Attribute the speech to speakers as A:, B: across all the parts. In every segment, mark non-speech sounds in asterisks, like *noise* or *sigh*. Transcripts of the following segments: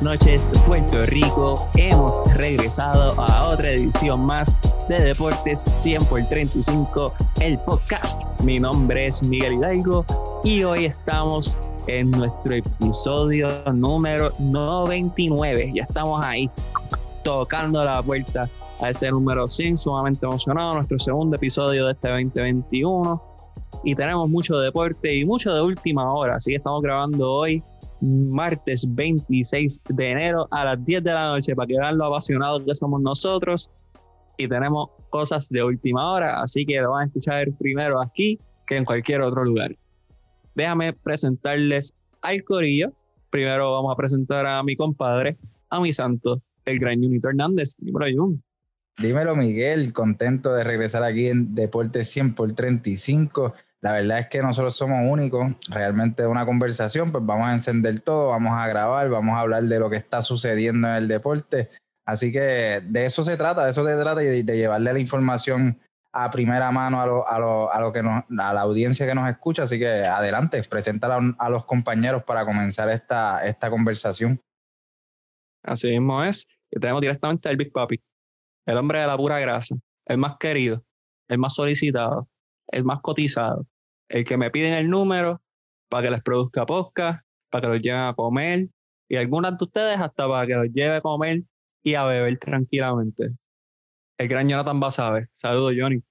A: buenas noches, Puerto Rico. Hemos regresado a otra edición más de Deportes 100 por 35, el podcast. Mi nombre es Miguel Hidalgo y hoy estamos en nuestro episodio número 99. Ya estamos ahí tocando la puerta a ese número 100, sumamente emocionado. Nuestro segundo episodio de este 2021 y tenemos mucho deporte y mucho de última hora. Así que estamos grabando hoy martes 26 de enero a las 10 de la noche para que vean lo apasionados que somos nosotros y tenemos cosas de última hora, así que lo van a escuchar primero aquí que en cualquier otro lugar. Déjame presentarles al corillo. Primero vamos a presentar a mi compadre, a mi santo, el gran Junito Hernández. Dímelo, Jun.
B: Dímelo, Miguel. Contento de regresar aquí en Deportes 100 por 35 la verdad es que nosotros somos únicos, realmente una conversación, pues vamos a encender todo, vamos a grabar, vamos a hablar de lo que está sucediendo en el deporte. Así que de eso se trata, de eso se trata y de, llevarle la información a primera mano a, lo, a, lo, a, lo que nos, a la audiencia que nos escucha. Así que adelante, preséntala a los compañeros para comenzar esta, esta conversación.
A: Así mismo es. Y tenemos directamente al Big Papi, el hombre de la pura grasa, el más querido, el más solicitado, el más cotizado, el que me piden el número para que les produzca podcast, para que los lleven a comer y algunas de ustedes hasta para que los lleve a comer y a beber tranquilamente. El gran Jonathan Basabe. Saludos, Johnny.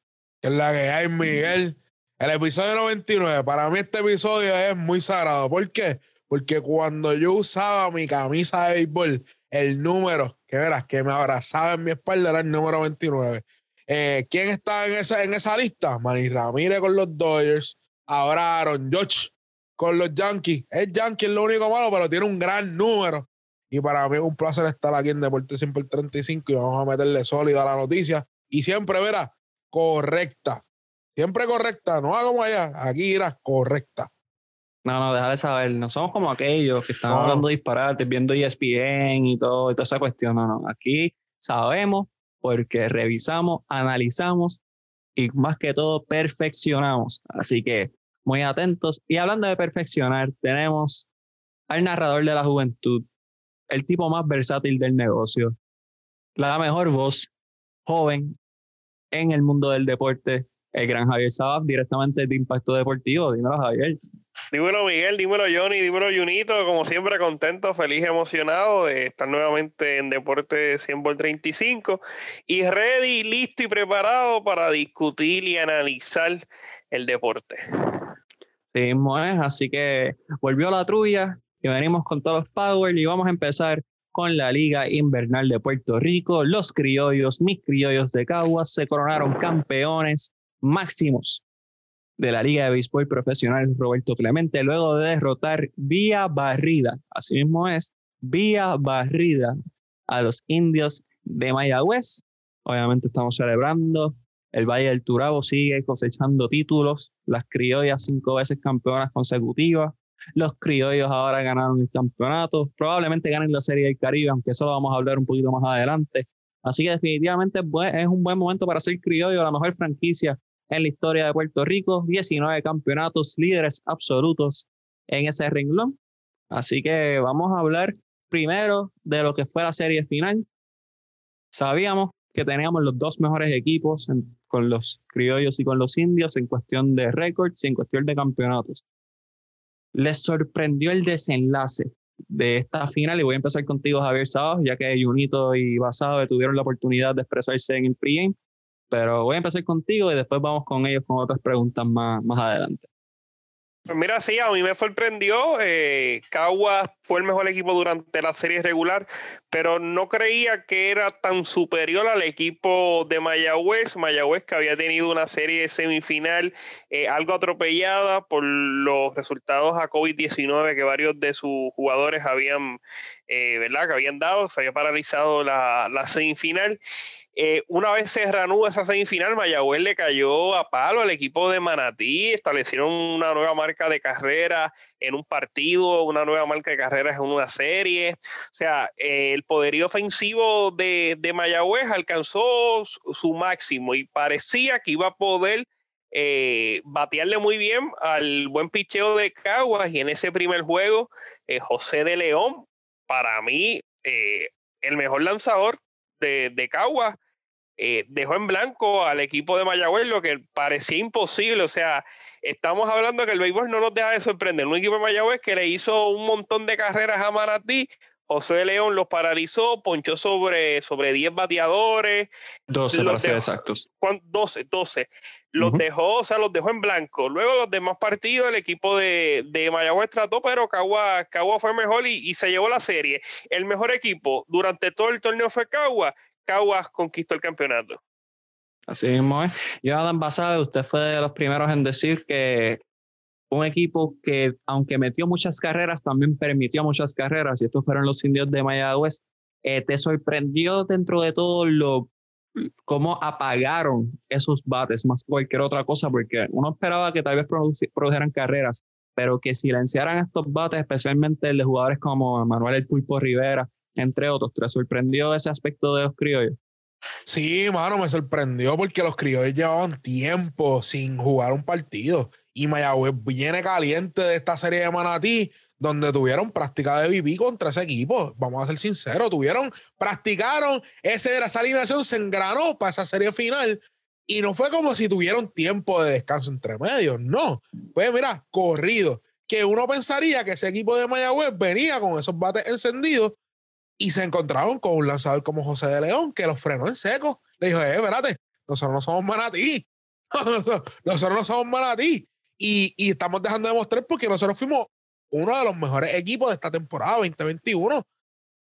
C: La que hay, Miguel. El episodio 99, para mí este episodio es muy sagrado. ¿Por qué? Porque cuando yo usaba mi camisa de béisbol, el número que verás que me abrazaba en mi espalda era el número 29. Eh, ¿Quién está en esa, en esa lista? Manny Ramírez con los Dodgers. Ahora Aaron Judge con los Yankees. Es Yankee lo único malo, pero tiene un gran número. Y para mí es un placer estar aquí en Deporte Siempre 35 y vamos a meterle sólido a la noticia. Y siempre, verá, correcta. Siempre correcta. No hago como allá. Aquí irá correcta.
A: No, no, déjale saber. No somos como aquellos que están hablando disparates, viendo ESPN y todo, y toda esa cuestión. No, no. Aquí sabemos porque revisamos, analizamos y más que todo perfeccionamos. Así que muy atentos. Y hablando de perfeccionar, tenemos al narrador de la juventud, el tipo más versátil del negocio, la mejor voz joven en el mundo del deporte, el gran Javier Sabas, directamente de Impacto Deportivo. Dímelo, Javier.
D: Dímelo Miguel, dímelo Johnny, dímelo Junito, como siempre contento, feliz, emocionado de estar nuevamente en Deporte 100 por 35 y ready, listo y preparado para discutir y analizar el deporte.
A: Sí, mismo es, así que volvió la trulla y venimos con todos los power y vamos a empezar con la Liga Invernal de Puerto Rico. Los criollos, mis criollos de Caguas, se coronaron campeones máximos de la Liga de Béisbol Profesional Roberto Clemente, luego de derrotar vía barrida, así mismo es, vía barrida a los indios de Mayagüez. Obviamente estamos celebrando. El Valle del Turabo sigue cosechando títulos. Las criollas cinco veces campeonas consecutivas. Los criollos ahora ganaron el campeonato. Probablemente ganen la Serie del Caribe, aunque eso lo vamos a hablar un poquito más adelante. Así que definitivamente es un buen momento para ser criollo, la mejor franquicia en la historia de Puerto Rico, 19 campeonatos, líderes absolutos en ese renglón. Así que vamos a hablar primero de lo que fue la serie final. Sabíamos que teníamos los dos mejores equipos con los criollos y con los indios en cuestión de récords y en cuestión de campeonatos. Les sorprendió el desenlace de esta final y voy a empezar contigo Javier Sábado, ya que Junito y Basabe tuvieron la oportunidad de expresarse en el pregame. Pero voy a empezar contigo y después vamos con ellos con otras preguntas más, más adelante.
D: Pues mira, sí, a mí me sorprendió. Eh, Caguas fue el mejor equipo durante la serie regular, pero no creía que era tan superior al equipo de Mayagüez. Mayagüez que había tenido una serie semifinal eh, algo atropellada por los resultados a COVID-19 que varios de sus jugadores habían, eh, ¿verdad? Que habían dado. Se había paralizado la, la semifinal. Eh, una vez se reanuda esa semifinal, Mayagüez le cayó a palo al equipo de Manatí, establecieron una nueva marca de carrera en un partido, una nueva marca de carreras en una serie. O sea, eh, el poderío ofensivo de, de Mayagüez alcanzó su, máximo y parecía que iba a poder eh, batearle muy bien al buen picheo de Caguas y en ese primer juego José de León para mí, eh, el mejor lanzador de, de Cagua eh, dejó en blanco al equipo de Mayagüez, lo que parecía imposible. O sea, estamos hablando que el béisbol no nos deja de sorprender. Un equipo de Mayagüez que le hizo un montón de carreras a Manatí. José de León los paralizó, ponchó sobre, sobre 10 bateadores.
A: 12 para ser exactos.
D: 12, 12. Los dejó, o sea, los dejó en blanco. Luego los demás partidos, el equipo de, de Mayagüez trató, pero Cagua, Cagua fue mejor y, y, se llevó la serie. El mejor equipo durante todo el torneo fue Cagua Caguas conquistó el campeonato.
A: Así mismo es. Adam Basabe, usted fue de los primeros en decir que un equipo que, aunque metió muchas carreras, también permitió muchas carreras, y estos fueron los indios de Mayagüez. Eh, ¿Te sorprendió dentro de todo lo cómo apagaron esos bates más cualquier otra cosa? Porque uno esperaba que tal vez produjeran carreras, pero que silenciaran estos bates, especialmente el de jugadores como Manuel El Pulpo Rivera, entre otros. ¿Te sorprendió ese aspecto de los criollos?
C: Sí, mano, me sorprendió porque los criollos llevaban tiempo sin jugar un partido. Y Mayagüez viene caliente de esta serie de Manatí, donde tuvieron práctica de VP contra ese equipo. Vamos a ser sinceros, tuvieron, practicaron, ese, esa alineación se engranó para esa serie final. Y no fue como si tuvieron tiempo de descanso entre medios, no. Fue, mira, corrido. Que uno pensaría que ese equipo de Mayagüez venía con esos bates encendidos y se encontraron con un lanzador como José de León que los frenó en seco. Le dijo, eh, espérate, nosotros no somos manatí. *laughs* nosotros no somos manatí. Y, y estamos dejando de mostrar porque nosotros fuimos uno de los mejores equipos de esta temporada 2021.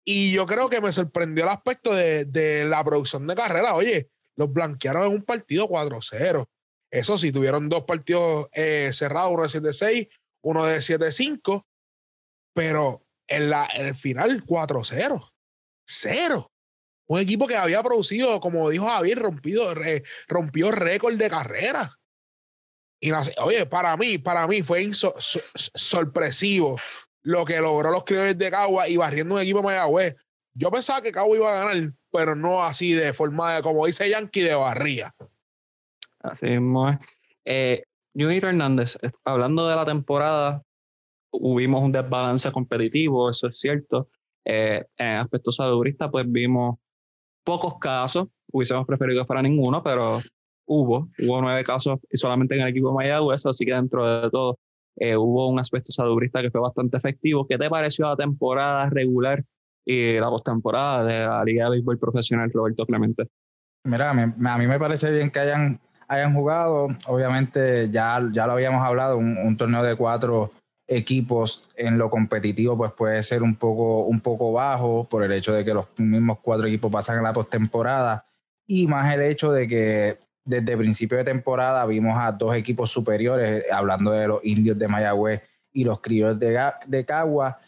C: Y yo creo que me sorprendió el aspecto de, de la producción de carrera. Oye, los blanquearon en un partido 4-0. Eso sí, tuvieron dos partidos eh, cerrados, uno de 7-6, uno de 7-5. Pero en, la, en el final 4-0. Cero. Un equipo que había producido, como dijo Javier, rompido, rompió récord de carrera. Y oye, para mí, para mí fue sorpresivo lo que logró los criollos de Cagua y barriendo un equipo de Mayagüez. Yo pensaba que Cagua iba a ganar, pero no así de forma de, como dice Yankee, de barría.
A: Así mismo es. Eh, Hernández, hablando de la temporada, hubimos un desbalance competitivo, eso es cierto. Eh, en aspecto saludista, pues vimos pocos casos, hubiésemos preferido que fuera ninguno, pero hubo, hubo nueve casos y solamente en el equipo de Mayagüez, así que dentro de todo eh, hubo un aspecto saludista que fue bastante efectivo. ¿Qué te pareció la temporada regular y la postemporada de la Liga de Béisbol Profesional, Roberto Clemente?
B: Mira, a mí, me parece bien que hayan, hayan jugado. Obviamente, ya, ya lo habíamos hablado, un torneo de cuatro equipos en lo competitivo pues puede ser un poco, un poco bajo por el hecho de que los mismos cuatro equipos pasan a la postemporada y más el hecho de que desde principio de temporada vimos a dos equipos superiores, hablando de los indios de Mayagüez y los criollos de, de Cagua,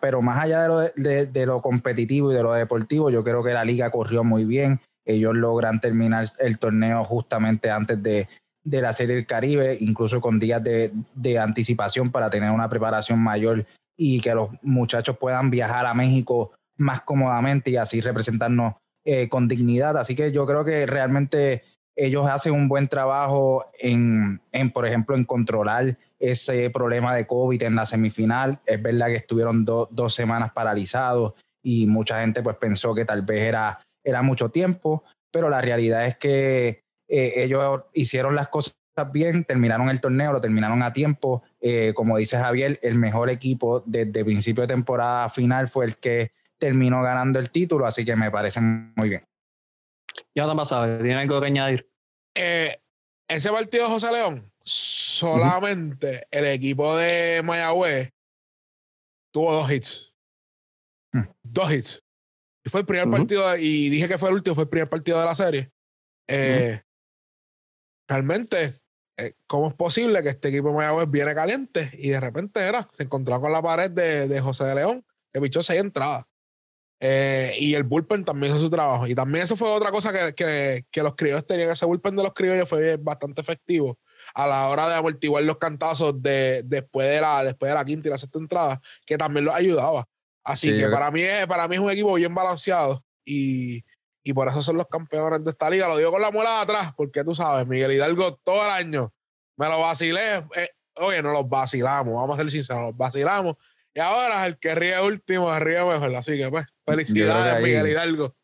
B: pero más allá de lo, de lo competitivo y de lo deportivo, yo creo que la liga corrió muy bien. Ellos logran terminar el torneo justamente antes de, de la Serie del Caribe, incluso con días de, de, anticipación para tener una preparación mayor y que los muchachos puedan viajar a México más cómodamente y así representarnos eh, con dignidad. Así que yo creo que realmente ellos hacen un buen trabajo en, en, por ejemplo, en controlar ese problema de COVID en la semifinal. Es verdad que estuvieron dos semanas paralizados y mucha gente pues pensó que tal vez era, era mucho tiempo, pero la realidad es que eh, ellos hicieron las cosas bien, terminaron el torneo, lo terminaron a tiempo. Eh, como dice Javier, el mejor equipo desde principio de temporada final fue el que terminó ganando el título, así que me parece muy bien.
A: Ya no pasa, ¿tiene algo que añadir?
C: Eh, ese partido José León, solamente el equipo de Mayagüez tuvo dos hits. Hmm. Dos hits. Y fue el primer partido, y dije que fue el último, fue el primer partido de la serie. Eh, realmente, eh, ¿cómo es posible que este equipo de Mayagüez viene caliente y de repente era, se encontró con la pared de, de José de León, que pichó seis entradas? Eh, y el bullpen también hizo su trabajo. Y también eso fue otra cosa que, que, que los criollos tenían. Ese bullpen de los criollos fue bastante efectivo a la hora de amortiguar los cantazos de, después, de la, después de la quinta y la sexta entrada, que también los ayudaba. Así que para mí, es, para mí es un equipo bien balanceado. Y, y por eso son los campeones de esta liga. Lo digo con la muela de atrás, porque tú sabes, Miguel Hidalgo todo el año me lo vacilé. Eh, oye, no los vacilamos, vamos a ser sinceros, los vacilamos. Y ahora el que ríe último, ríe mejor. Así que pues, felicidades, Miguel Hidalgo.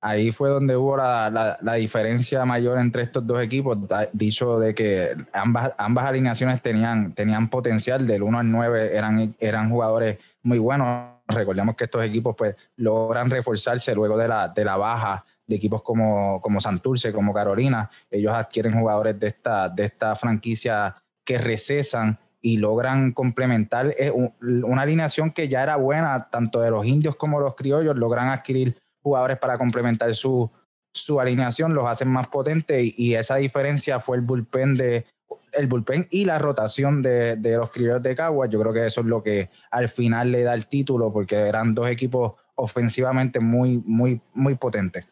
B: Ahí fue donde hubo la, la, diferencia mayor entre estos dos equipos, dicho de que ambas, ambas alineaciones tenían, tenían potencial, del 1 al 9 eran, eran jugadores muy buenos. Recordemos que estos equipos pues logran reforzarse luego de la, de la baja de equipos como, como Santurce, como Carolina. Ellos adquieren jugadores de esta, de esta franquicia que recesan y logran complementar una alineación que ya era buena, tanto de los indios como los criollos, logran adquirir jugadores para complementar su, su alineación, los hacen más potentes y, esa diferencia fue el bullpen de el bullpen y la rotación de, de los criollos de Caguas. Yo creo que eso es lo que al final le da el título porque eran dos equipos ofensivamente muy, muy, muy potentes.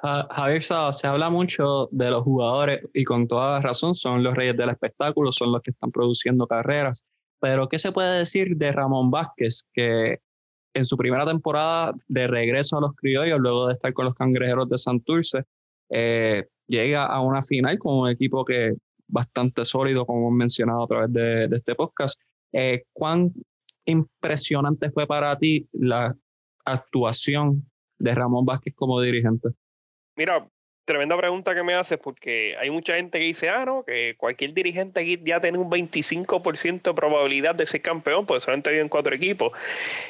A: Javier se habla mucho de los jugadores y con toda razón son los reyes del espectáculo, son los que están produciendo carreras. Pero, ¿qué se puede decir de Ramón Vázquez, que en su primera temporada de regreso a los criollos, luego de estar con los cangrejeros de Santurce, eh, llega a una final con un equipo que bastante sólido, como hemos mencionado a través de, este podcast. Eh, ¿Cuán impresionante fue para ti la actuación de Ramón Vázquez como dirigente?
D: Mira, tremenda pregunta que me haces porque hay mucha gente que dice, ah, no, que cualquier dirigente aquí ya tiene un 25% de probabilidad de ser campeón, pues solamente viven cuatro equipos.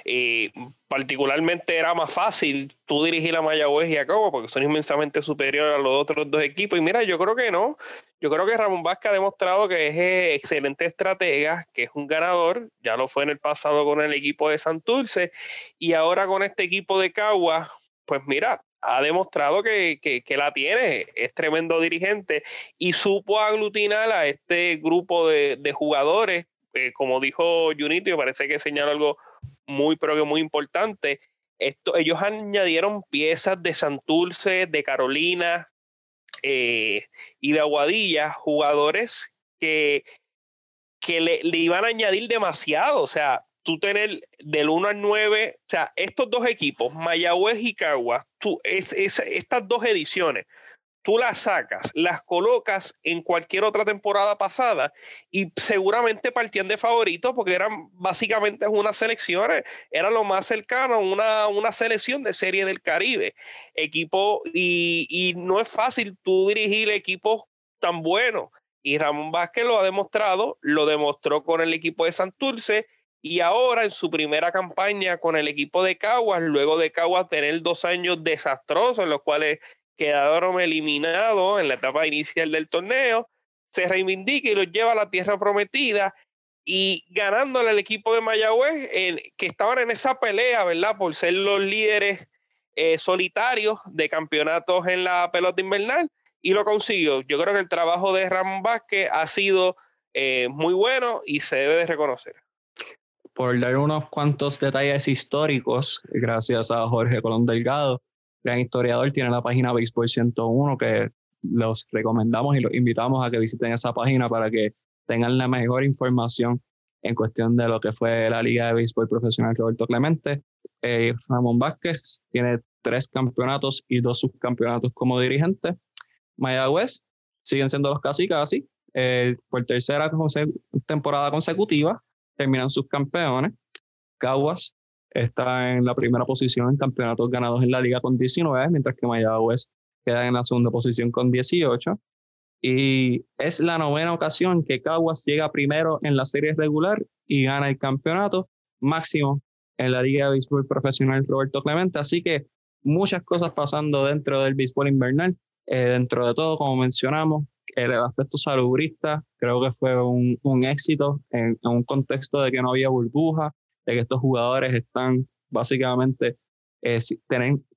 D: Y particularmente era más fácil tú dirigir a Mayagüez y a Cabo porque son inmensamente superiores a los otros dos equipos. Y mira, yo creo que no. Yo creo que Ramón Vázquez ha demostrado que es eh, excelente estratega, que es un ganador. Ya lo fue en el pasado con el equipo de Santurce y ahora con este equipo de Cagua, pues mira, ha demostrado que, que, la tiene, es tremendo dirigente y supo aglutinar a este grupo de, de jugadores, eh, como dijo Junito, me parece que señaló algo muy, pero que muy importante. Esto, ellos añadieron piezas de Santurce, de Carolina eh, y de Aguadilla, jugadores que, que le, le, iban a añadir demasiado. O sea, tú tener del 1 al 9, o sea, estos dos equipos, Mayagüez y Caguas, tú, es, estas dos ediciones, tú las sacas, las colocas en cualquier otra temporada pasada y seguramente partían de favoritos porque eran básicamente unas selecciones, era lo más cercano una, una selección de serie del Caribe. Equipo, y, y no es fácil tú dirigir equipos tan buenos. Y Ramón Vázquez lo ha demostrado, lo demostró con el equipo de Santurce y ahora en su primera campaña con el equipo de Caguas, luego de Caguas tener dos años desastrosos en los cuales quedaron eliminados en la etapa inicial del torneo, se reivindica y los lleva a la tierra prometida y ganándole al equipo de Mayagüez, que estaban en esa pelea, ¿verdad? Por ser los líderes eh, solitarios de campeonatos en la pelota invernal y lo consiguió. Yo creo que el trabajo de Ramón Vázquez ha sido eh, muy bueno y se debe de reconocer
A: por dar unos cuantos detalles históricos, gracias a Jorge Colón Delgado, gran historiador, tiene la página Baseball 101 que los recomendamos y los invitamos a que visiten esa página para que tengan la mejor información en cuestión de lo que fue la Liga de Béisbol Profesional Roberto Clemente. Eh, Ramón Vázquez tiene tres campeonatos y dos subcampeonatos como dirigente. Mayagüez siguen siendo los casi casi, eh, por tercera temporada consecutiva terminan sus campeones. Caguas está en la primera posición en campeonatos ganados en la liga con 19, mientras que Mayagüez queda en la segunda posición con 18. Y es la novena ocasión que Caguas llega primero en la serie regular y gana el campeonato máximo en la Liga de Béisbol Profesional Roberto Clemente. Así que muchas cosas pasando dentro del béisbol invernal. Eh, dentro de todo, como mencionamos, el aspecto salubrista creo que fue un, un éxito en, un contexto de que no había burbuja, de que estos jugadores están básicamente eh,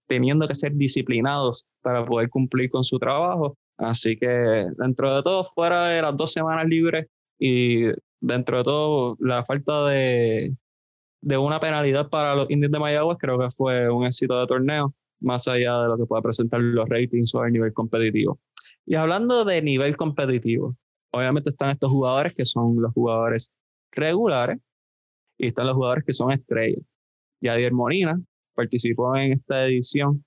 A: teniendo que ser disciplinados para poder cumplir con su trabajo. Así que dentro de todo, fuera de las dos semanas libres y dentro de todo la falta de, de una penalidad para los indios de Mayagüez, creo que fue un éxito de torneo, más allá de lo que pueda presentar los ratings o el nivel competitivo. Y hablando de nivel competitivo, obviamente están estos jugadores que son los jugadores regulares y están los jugadores que son estrellas. Yadier Molina participó en esta edición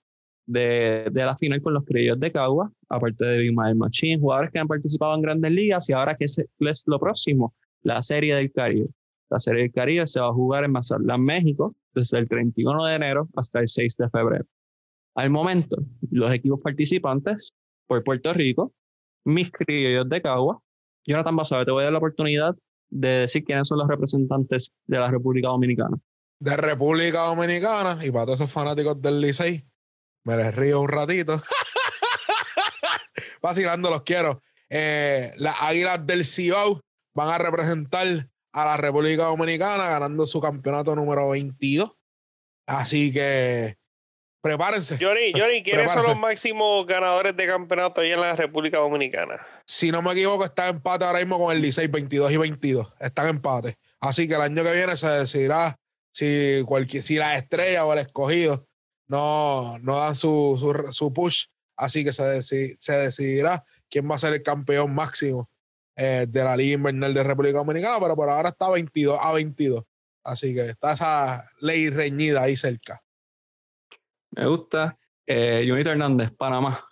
A: de, de la final con los Criollos de Cagua, aparte de Bimael Machín, jugadores que han participado en grandes ligas y ahora que es, es lo próximo, la Serie del Caribe. La Serie del Caribe se va a jugar en Mazatlán, México, desde el 31 de enero hasta el 6 de febrero. Al momento, los equipos participantes por Puerto Rico, mis criollos de Cagua, Jonathan Basabe, te voy a dar la oportunidad de decir quiénes son los representantes de la República Dominicana.
C: De República Dominicana, y para todos esos fanáticos del Licey, me les río un ratito. *laughs* Vacilando, los quiero. Eh, las Águilas del Cibao van a representar a la República Dominicana ganando su campeonato número 22. Así que prepárense.
D: Johnny, Johnny ¿quiénes son los máximos ganadores de campeonato ahí en la República Dominicana?
C: Si no me equivoco, está empate ahora mismo con el Licey 22 y 22. Están empate. Así que el año que viene se decidirá si, cualquier, si la estrella o el escogido no, no dan su, su, su push. Así que se, se decidirá quién va a ser el campeón máximo eh, de la Liga Invernal de República Dominicana, pero por ahora está 22 a 22. Así que está esa ley reñida ahí cerca.
A: Me gusta. Eh, Junito Hernández, Panamá.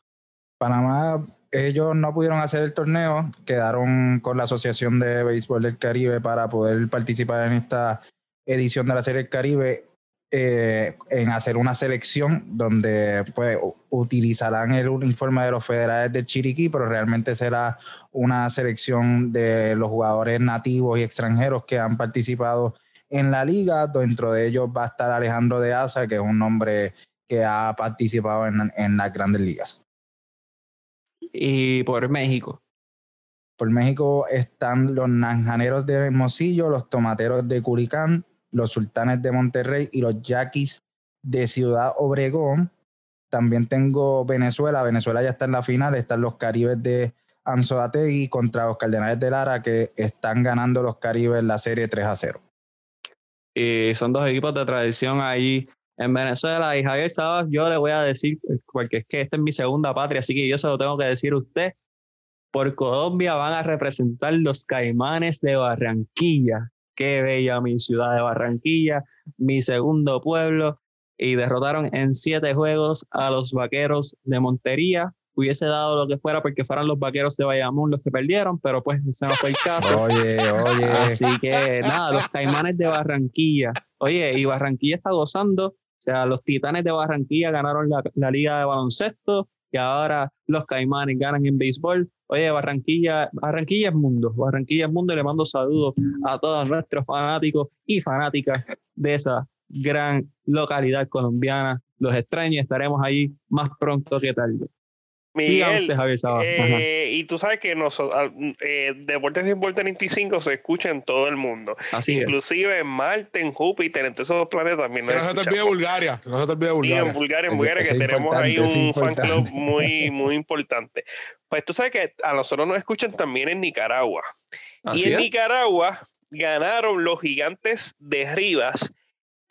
B: Panamá, ellos no pudieron hacer el torneo, quedaron con la Asociación de Béisbol del Caribe para poder participar en esta edición de la Serie del Caribe eh, en hacer una selección donde pues, utilizarán el uniforme de los federales del Chiriquí, pero realmente será una selección de los jugadores nativos y extranjeros que han participado en la liga. Dentro de ellos va a estar Alejandro de Asa, que es un hombre que ha participado en, en las grandes ligas.
A: Y por México.
B: Por México están los Nanjaneros de Hermosillo, los Tomateros de Curicán, los Sultanes de Monterrey y los Yaquis de Ciudad Obregón. También tengo Venezuela. Venezuela ya está en la final. Están los Caribes de Anzoategui contra los Cardenales de Lara que están ganando los Caribes la serie 3 a 0.
A: Y son dos equipos de tradición ahí en Venezuela. Y Javier Sabas, yo le voy a decir, porque es que esta es mi segunda patria, así que yo se lo tengo que decir a usted. Por Colombia van a representar los Caimanes de Barranquilla qué bella mi ciudad de Barranquilla, mi segundo pueblo, y derrotaron en siete juegos a los vaqueros de Montería. Hubiese dado lo que fuera porque fueran los vaqueros de Bayamón los que perdieron, pero pues ese no fue el caso. *laughs*
B: Oye, oye.
A: Así que nada, los caimanes de Barranquilla. Oye, y Barranquilla está gozando. Sea, los titanes de Barranquilla ganaron la, la liga de baloncesto y ahora los caimanes ganan en béisbol. Oye, Barranquilla, Barranquilla es mundo, Barranquilla es mundo y le mando saludos a todos nuestros fanáticos y fanáticas de esa gran localidad colombiana. Los extraños estaremos ahí más pronto que tarde.
D: Miguel, eh, y tú sabes que nosotros, eh, Deportes Sin 35 se escucha en todo el mundo.
A: Así
D: Inclusive en Marte, en Júpiter, en todos esos planetas también.
C: Que no se te olvide Bulgaria. Que no se te olvide Bulgaria.
D: Sí, en Bulgaria, en Bulgaria, que tenemos ahí un fan club muy, muy importante. Pues tú sabes que a nosotros nos escuchan también en Nicaragua. y en Nicaragua ganaron los gigantes de Rivas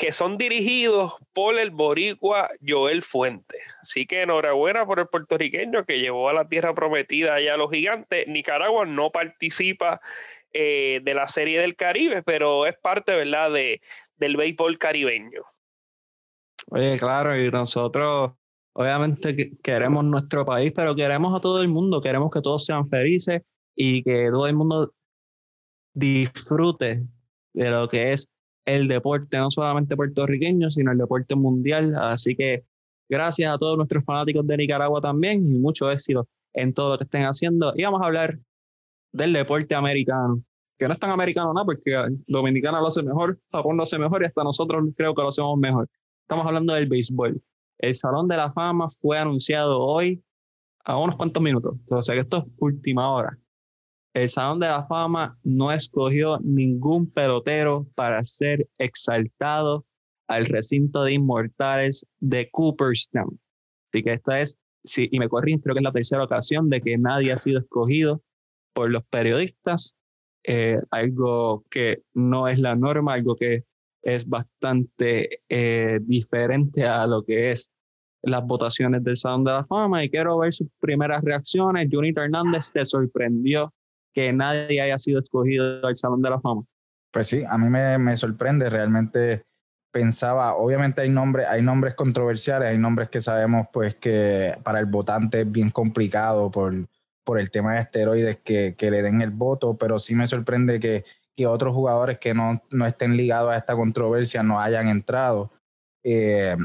D: que son dirigidos por el boricua Joel Fuente. Así que enhorabuena por el puertorriqueño que llevó a la tierra prometida allá a los gigantes. Nicaragua no participa eh, de la Serie del Caribe, pero es parte, ¿verdad?, de, del béisbol caribeño.
A: Oye, claro, y nosotros obviamente queremos nuestro país, pero queremos a todo el mundo, queremos que todos sean felices y que todo el mundo disfrute de lo que es el deporte, no solamente puertorriqueño, sino el deporte mundial. Así que gracias a todos nuestros fanáticos de Nicaragua también y mucho éxito en todo lo que estén haciendo. Y vamos a hablar del deporte americano, que no es tan americano nada, porque Dominicana lo hace mejor, Japón lo hace mejor y hasta nosotros creo que lo hacemos mejor. Estamos hablando del béisbol. El Salón de la Fama fue anunciado hoy a unos cuantos minutos, o sea que esto es última hora el Salón de la Fama no escogió ningún pelotero para ser exaltado al recinto de inmortales de Cooperstown. Así que esta es, y me corrí, creo que es la tercera ocasión de que nadie ha sido escogido por los periodistas, eh, algo que no es la norma, algo que es bastante eh, diferente a lo que es las votaciones del Salón de la Fama y quiero ver sus primeras reacciones. Junito Hernández te sorprendió que nadie haya sido escogido al Salón de la Fama.
B: Pues sí, a mí me, me sorprende, realmente pensaba, obviamente hay nombres, hay nombres controversiales, hay nombres que sabemos pues que para el votante es bien complicado por, por el tema de esteroides que, que le den el voto, pero sí me sorprende que, que otros jugadores que no, no estén ligados a esta controversia no hayan entrado. Eh,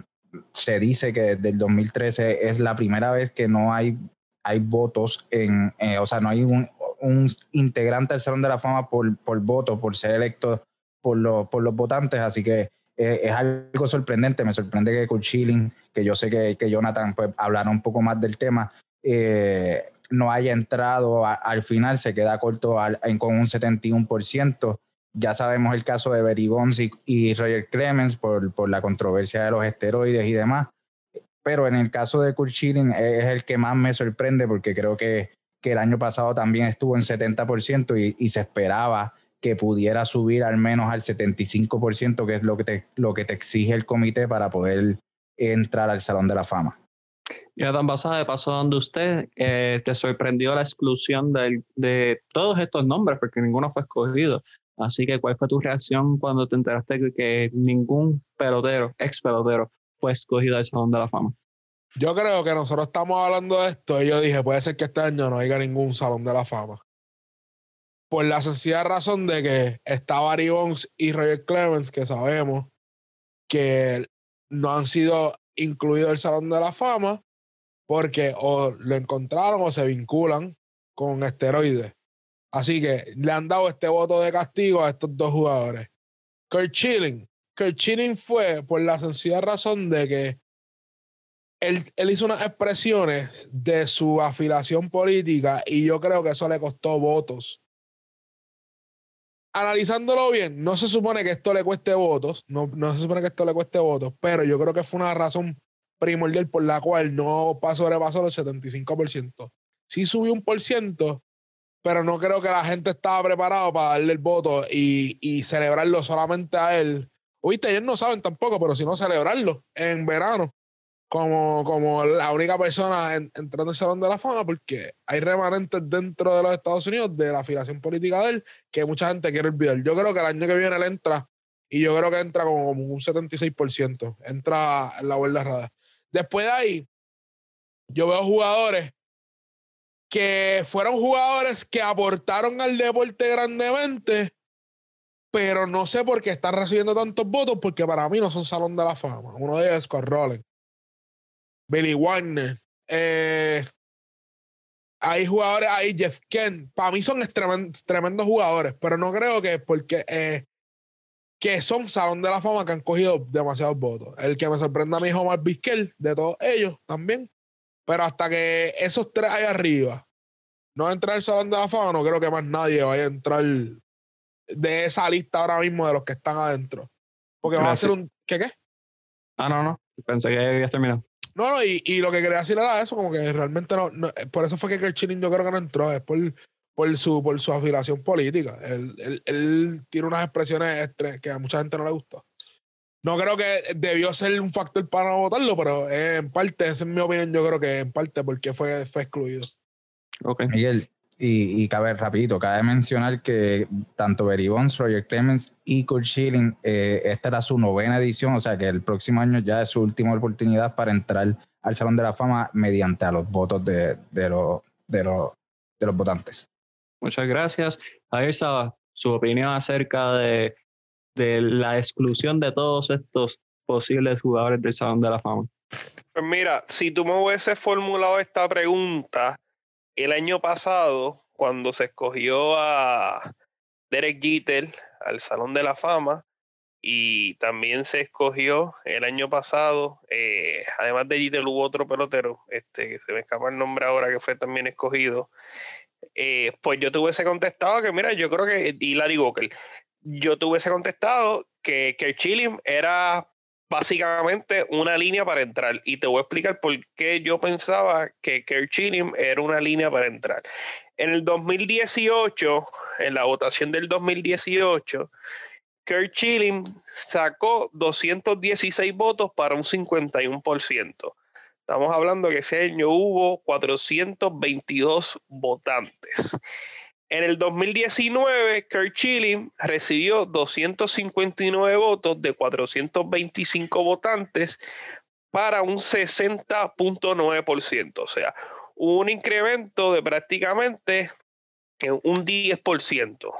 B: se dice que desde el 2013 es la primera vez que no hay, hay votos en, eh, o sea, no hay un, un, integrante del Salón de la Fama por, por voto, por ser electo por, los por los votantes, así que eh, es algo sorprendente, me sorprende que con Chilling, que yo sé que, que Jonathan pues, hablará un poco más del tema, eh, no haya entrado al final, se queda corto en, con un 71%. Ya sabemos el caso de Berry Bonds y, Roger Clemens por, por, la controversia de los esteroides y demás. Pero en el caso de Kurt Schilling es el que más me sorprende porque creo que, que el año pasado también estuvo en 70% y, y se esperaba que pudiera subir al menos al 75%, que es lo que te, lo que te exige el comité para poder entrar al Salón de la Fama.
A: Tan basada de paso donde usted eh, te sorprendió la exclusión de todos estos nombres, porque ninguno fue escogido. Así que, ¿cuál fue tu reacción cuando te enteraste de que ningún pelotero, ex pelotero, fue escogido al Salón de la Fama?
C: Yo creo que nosotros estamos hablando de esto y yo dije, puede ser que este año no haya ningún Salón de la Fama. Por la sencilla razón de que está Barry Bonds y Roger Clemens, que sabemos que no han sido incluidos el Salón de la Fama porque o lo encontraron o se vinculan con esteroides. Así que le han dado este voto de castigo a estos dos jugadores. Kurt Schilling. Kurt Schilling fue por la sencilla razón de que él, él, hizo unas expresiones de su afiliación política y yo creo que eso le costó votos. Analizándolo bien, no se supone que esto le cueste votos, no, no se supone que esto le cueste votos, pero yo creo que fue una razón primordial por la cual no pasó, sobrepasó los 75%. Sí subió un por ciento, pero no creo que la gente estaba preparado para darle el voto y, y celebrarlo solamente a él. Oíste, ellos no saben tampoco, pero si no celebrarlo en verano como, como la única persona entrando al Salón de la Fama, porque hay remanentes dentro de los Estados Unidos de la afiliación política de él que mucha gente quiere olvidar. Yo creo que el año que viene él entra y yo creo que entra como, un 76%. Entra en la vuelta rada. Después de ahí, yo veo jugadores que fueron jugadores que aportaron al deporte grandemente, pero no sé por qué están recibiendo tantos votos, porque para mí no son salón de la fama. Uno de ellos es Scott Billy Warner. Eh, hay jugadores ahí, Jeff Kent. Para mí son tremendos jugadores, pero no creo que porque eh, que son Salón de la Fama que han cogido demasiados votos. El que me sorprende a mí es Omar Vizquel, de todos ellos también. Pero hasta que esos tres ahí arriba no entran al Salón de la Fama, no creo que más nadie vaya a entrar de esa lista ahora mismo de los que están adentro. Porque va a ser un. ¿Qué qué?
A: Ah, no, no. Pensé que había terminado.
C: No, no, y, y, lo que quería decir era eso, como que realmente no. por eso fue que el Chilling yo creo que no entró. Es por por su, por su afiliación política. Él, él, tiene unas expresiones que a mucha gente no le gusta. No creo que debió ser un factor para no votarlo, pero en parte, esa es mi opinión, yo creo que en parte porque fue, fue excluido.
B: Okay. Miguel, y, y cabe rapidito, cabe mencionar que tanto Berry Bonds, Roger Clemens y Kurt Schilling, eh, esta era su novena edición, o sea que el próximo año ya es su última oportunidad para entrar al Salón de la Fama mediante a los votos de, de, los, de, los, de los votantes.
A: Muchas gracias. A ver, su opinión acerca de, de la exclusión de todos estos posibles jugadores del Salón de la Fama.
D: Pues mira, si tú me hubieses formulado esta pregunta el año pasado, cuando se escogió a Derek Jeter al Salón de la Fama, y también se escogió el año pasado, eh, además de Jeter hubo otro pelotero, este, que se me escapa el nombre ahora, que fue también escogido, eh, pues yo te hubiese contestado que, mira, yo creo que, y Larry Walker, yo te hubiese contestado que, que Chilling era básicamente una línea para entrar. Y te voy a explicar por qué yo pensaba que Kerr Chilling era una línea para entrar. En el 2018, en la votación del 2018, Kerr sacó 216 votos para un 51%. Estamos hablando que ese año hubo 422 votantes. En el 2019, Kurt Schilling recibió 259 votos de 425 votantes para un 60.9%. O sea, un incremento de prácticamente un 10%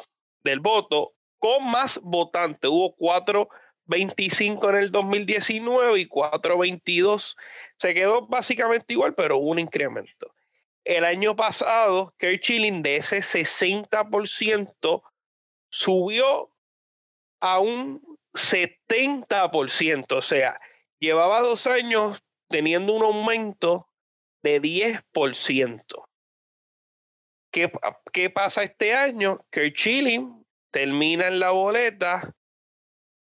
D: del voto con más votantes. Hubo 4.25 en el 2019 y 4.22. Se quedó básicamente igual, pero hubo un incremento. El año pasado, Kerr Chilling de ese 60% subió a un 70%. O sea, llevaba dos años teniendo un aumento de 10%. ¿Qué, qué pasa este año? Que Chilling termina en la boleta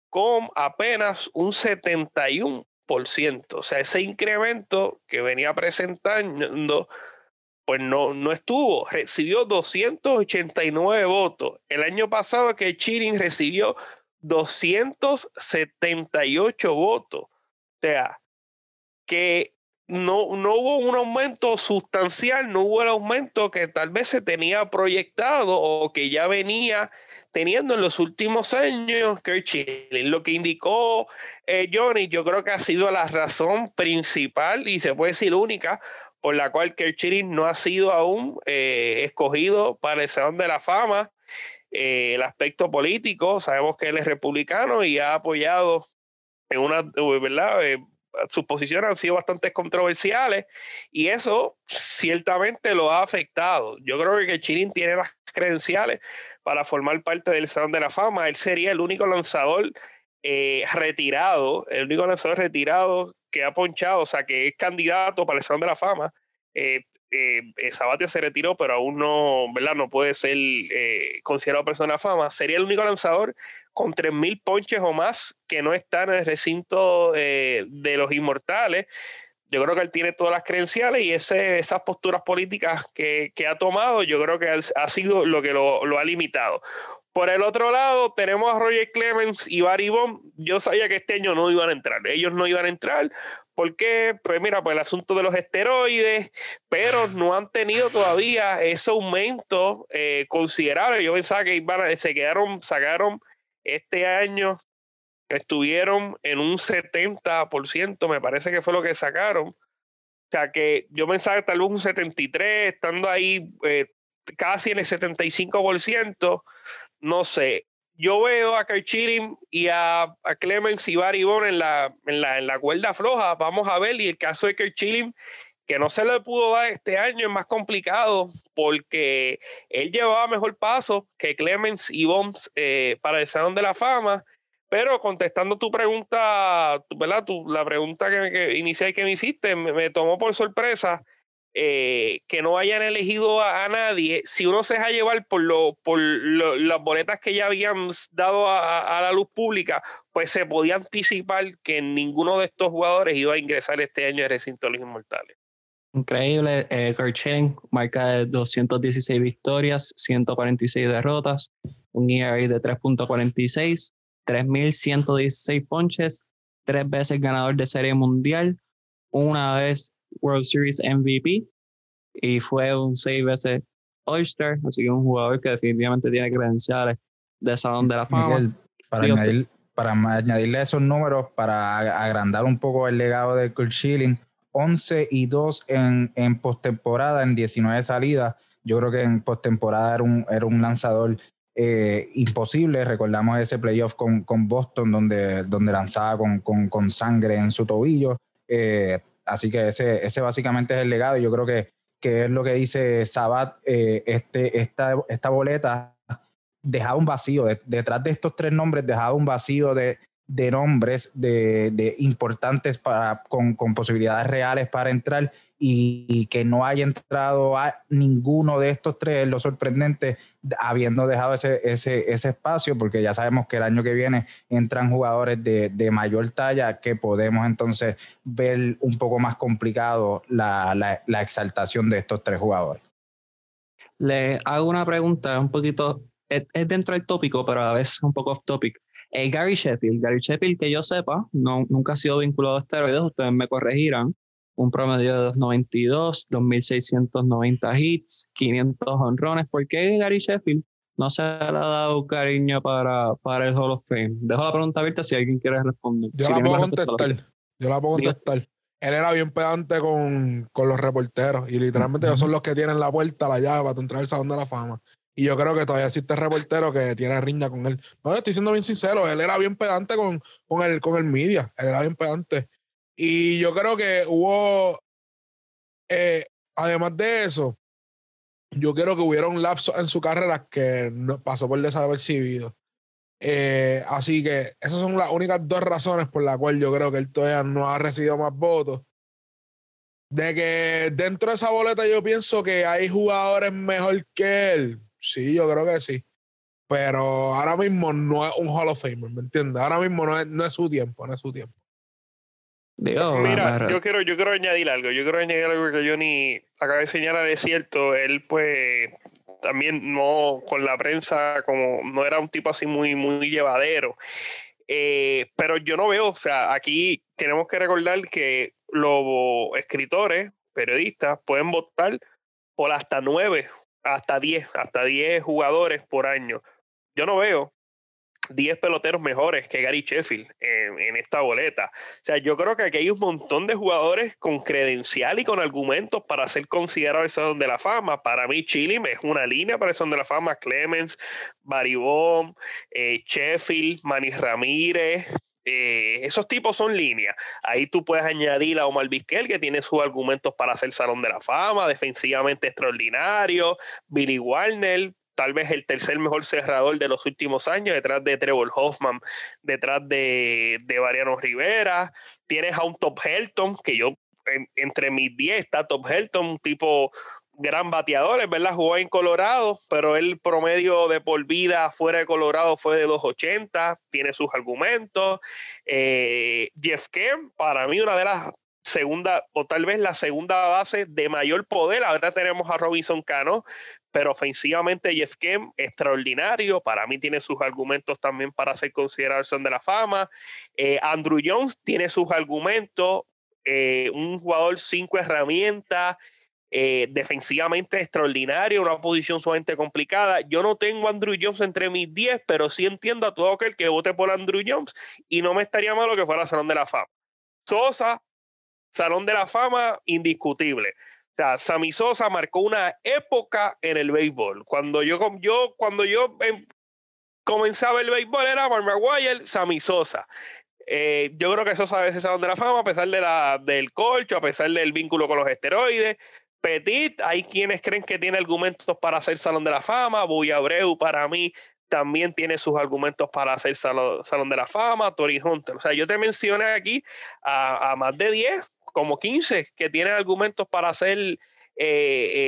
D: con apenas un 71%. O sea, ese incremento que venía presentando, pues no, no estuvo. Recibió 289 votos. El año pasado que Chilling recibió 278 votos. O sea, que no, no hubo un aumento sustancial, no hubo el aumento que tal vez se tenía proyectado o que ya venía teniendo en los últimos años Chilling. Lo que indicó eh, Johnny, yo creo que ha sido la razón principal y se puede decir única por la cual Chilling no ha sido aún eh, escogido para el Salón de la Fama. Eh, el aspecto político, sabemos que él es republicano y ha apoyado en una, ¿verdad? sus posiciones han sido bastante controversiales y eso ciertamente lo ha afectado. Yo creo que Chirin tiene las credenciales para formar parte del Salón de la Fama. Él sería el único lanzador eh, retirado, el único lanzador retirado que ha ponchado, o sea, que es candidato para el Salón de la Fama. Eh, eh, Sabatia se retiró, pero aún no, ¿verdad? No puede ser eh, considerado persona de fama. Sería el único lanzador con 3.000 ponches o más que no está en el recinto eh, de los inmortales. Yo creo que él tiene todas las credenciales y esas posturas políticas que, ha tomado, yo creo que ha, sido lo que lo, ha limitado. Por el otro lado, tenemos a Roger Clemens y Barry Bond. Yo sabía que este año no iban a entrar. Ellos no iban a entrar ¿Por qué? Pues mira, pues el asunto de los esteroides, pero no han tenido todavía ese aumento eh, considerable. Yo pensaba que iban a, se quedaron, sacaron este año, estuvieron en un 70%, me parece que fue lo que sacaron. O sea que yo pensaba que tal vez un 73, estando ahí eh, casi en el 75%, no sé yo veo a Chilling y a, a Clemens y Barry en la, en, la, en la cuerda floja. Vamos a ver. Y el caso de Chilling, que no se le pudo dar este año, es más complicado porque él llevaba mejor paso que Clemens y Bones eh, para el Salón de la Fama. Pero contestando tu pregunta, ¿verdad? Tu, la pregunta que, que inicial que me hiciste, me tomó por sorpresa eh, que no hayan elegido a, nadie, si uno se deja llevar por, lo, por las boletas que ya habían dado a, la luz pública, pues se podía anticipar que ninguno de estos jugadores iba a ingresar este año al recinto de los inmortales.
A: Increíble, eh, marca de 216 victorias, 146 derrotas, un ERA de 3.46, 3.116 ponches, tres veces ganador de serie mundial, una vez World Series MVP y fue un seis veces All-Star, así que un jugador que definitivamente tiene credenciales de Salón de la Fama.
B: para, añadir, para añadirle esos números, para agrandar un poco el legado de Kurt Schilling, 11 y 2 en, en postemporada, en 19 salidas. Yo creo que en postemporada era un, era un lanzador eh, imposible. Recordamos ese playoff con, con Boston, donde, donde lanzaba con, con, con sangre en su tobillo. Eh, Así que ese, ese básicamente es el legado. Yo creo que, que es lo que dice Sabat, eh, este, esta, esta boleta dejaba un vacío, detrás de estos tres nombres dejaba un vacío de, de nombres de, de importantes para, con, con, posibilidades reales para entrar y, que no haya entrado a ninguno de estos tres, lo sorprendente, habiendo dejado ese, ese, ese espacio, porque ya sabemos que el año que viene entran jugadores de, de mayor talla que podemos entonces ver un poco más complicado la, la, exaltación de estos tres jugadores.
A: Le hago una pregunta un poquito, es, dentro del tópico, pero a vez un poco off topic. Eh, Gary Sheffield, Gary Sheffield, que yo sepa, no, nunca ha sido vinculado a esteroides, ustedes me corregirán, un promedio de 292, 2690 hits, 500 honrones. ¿Por qué Gary Sheffield no se le ha dado cariño para, para el Hall of Fame? Dejo la pregunta abierta si alguien quiere responder.
C: Yo la puedo contestar. Yo la puedo contestar. Él era bien pedante con, con los reporteros y literalmente ellos son los que tienen la puerta, la llave para entrar al Salón de la Fama. Y yo creo que todavía existe reportero que tiene riña con él. No, estoy siendo bien sincero, él era bien pedante con, con, el, con el media, él era bien pedante. Y yo creo que hubo, eh, además de eso, yo creo que hubieron lapsos en su carrera que no, pasó por desapercibido. Eh, así que esas son las únicas dos razones por las cuales yo creo que él todavía no ha recibido más votos. De que dentro de esa boleta yo pienso que hay jugadores mejor que él. Sí, yo creo que sí. Pero ahora mismo no es un Hall of Famer, ¿me entiendes? Ahora mismo no es, no es su tiempo, no es su tiempo.
D: Mira, yo quiero, yo quiero añadir algo. Yo quiero añadir algo que yo ni acabé de señalar, es cierto. Él, pues, también no con la prensa como no era un tipo así muy muy llevadero eh, pero yo no veo o sea aquí tenemos que recordar que los escritores periodistas pueden votar por hasta nueve hasta diez hasta diez jugadores por año yo no veo 10 peloteros mejores que Gary Sheffield en, esta boleta. O sea, yo creo que aquí hay un montón de jugadores con credencial y con argumentos para ser considerados el Salón de la Fama. Para mí, Chile es una línea para el Salón de la Fama. Clemens, Baribón, eh, Sheffield, Manny Ramírez, eh, esos tipos son líneas. Ahí tú puedes añadir a Omar Vizquel, que tiene sus argumentos para ser Salón de la Fama, defensivamente extraordinario. Billy Warner, tal vez el tercer mejor cerrador de los últimos años, detrás de Trevor Hoffman, detrás de, de Mariano Rivera. Tienes a un Top Helton, que yo entre mis 10 está Top Helton, un tipo gran bateador, es verdad, jugó en Colorado, pero el promedio de por vida fuera de Colorado fue de 2.80, tiene sus argumentos. Eh, Jeff Kemp, para mí, una de las segunda o tal vez la segunda base de mayor poder. Ahora tenemos a Robinson Cano, pero ofensivamente Jeff Kemp, extraordinario. Para mí tiene sus argumentos también para ser considerado son de la fama. Eh, Andrew Jones tiene sus argumentos. Eh, un jugador cinco herramientas. Eh, defensivamente extraordinario, una posición sumamente complicada. Yo no tengo Andrew Jones entre mis 10, pero sí entiendo a todo aquel que vote por Andrew Jones y no me estaría malo que fuera Salón de la Fama. Sosa, Salón de la Fama, indiscutible. O sea, Sammy Sosa marcó una época en el béisbol. Cuando yo, yo, cuando yo em, comenzaba el béisbol era Mark Maguire, Sammy Sosa. Eh, yo creo que Sosa a veces Salón de la Fama, a pesar de la, del colcho, a pesar del vínculo con los esteroides. Petit, hay quienes creen que tiene argumentos para hacer Salón de la Fama. Buy Abreu, para mí, también tiene sus argumentos para hacer Salón, de la Fama. Tori Hunter. O sea, yo te mencioné aquí a más de 10 como 15 que tienen argumentos para hacer eh,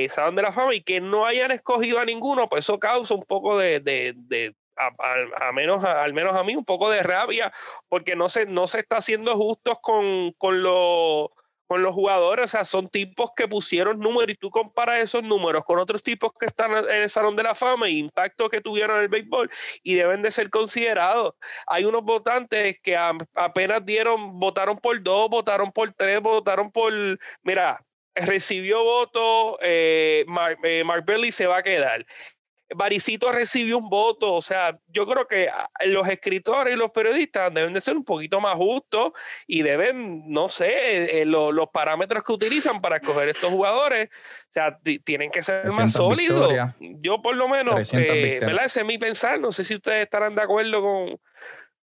D: eh, Salón de la Fama y que no hayan escogido a ninguno, pues eso causa un poco de, de, a, menos, al menos a mí, un poco de rabia, porque no se, no se está haciendo justos con, con los con los jugadores, o sea, son tipos que pusieron números y tú comparas esos números con otros tipos que están en el Salón de la Fama y impacto que tuvieron en el béisbol y deben de ser considerados. Hay unos votantes que apenas dieron, votaron por dos, votaron por tres, votaron por, mira, recibió voto, eh, eh, Mark, Belly se va a quedar. Baricito recibió un voto, o sea, yo creo que ah, los escritores y los periodistas deben de ser un poquito más justos y deben, no sé, eh, los parámetros que utilizan para escoger estos jugadores, o sea, tienen que ser más sólidos. Yo por lo menos, eh, ¿verdad? Ese es mi pensar, no sé si ustedes estarán de acuerdo con,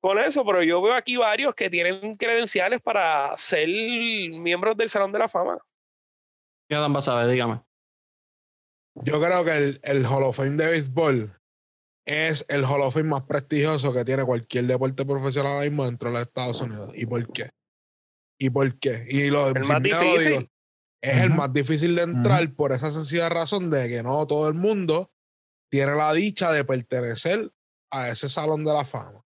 D: con eso, pero yo veo aquí varios que tienen credenciales para ser miembros del Salón de la Fama.
A: ¿Qué dan saber? Dígame.
C: Yo creo que el, el Hall of Fame de béisbol es el Hall of Fame más prestigioso que tiene cualquier deporte profesional ahora mismo dentro de los Estados Unidos. ¿Y por qué? ¿Y por qué? Y lo,
D: el más difícil.
C: es el más difícil de entrar por esa sencilla razón de que no todo el mundo tiene la dicha de pertenecer a ese salón de la fama.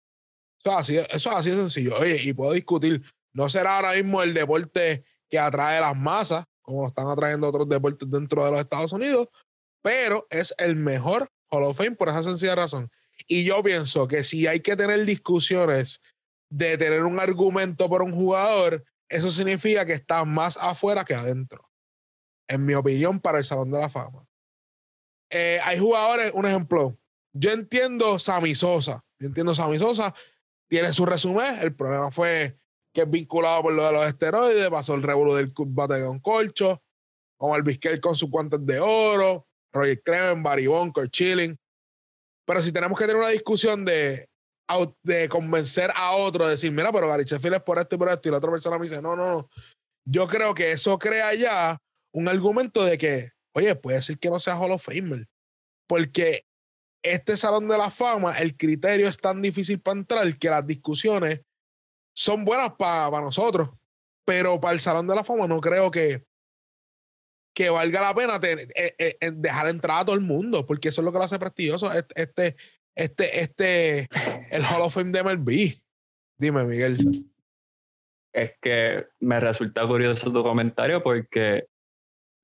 C: Eso así, eso es así de sencillo. Oye, y puedo discutir, no será ahora mismo el deporte que atrae las masas, como lo están atrayendo otros deportes dentro de los Estados Unidos, pero es el mejor Hall of Fame por esa sencilla razón. Y yo pienso que si hay que tener discusiones de tener un argumento por un jugador, eso significa que está más afuera que adentro. En mi opinión, para el Salón de la Fama. Eh, hay jugadores, un ejemplo, yo entiendo Sammy Sosa. Yo entiendo Sammy Sosa, tiene su resumen. El problema fue que es vinculado por lo de los esteroides, pasó el revuelo del bate con colcho, como el Vizquel con sus guantes de oro, Roger Clemens, Barry Bunker, Chilling. Pero si tenemos que tener una discusión de, de convencer a otro, de decir, mira, pero Gary Sheffield es por esto y por esto, y la otra persona me dice, no, no, no. Yo creo que eso crea ya un argumento de que, oye, puede ser que no sea Hall of Famer. Porque este Salón de la Fama, el criterio es tan difícil para entrar que las discusiones son buenas para nosotros, pero para el Salón de la Fama no creo que, que valga la pena eh, eh, dejar entrar a todo el mundo, porque eso es lo que lo hace prestigioso. Este, este, este el Hall of Fame de MLB. Dime, Miguel.
A: Es que me resulta curioso tu comentario porque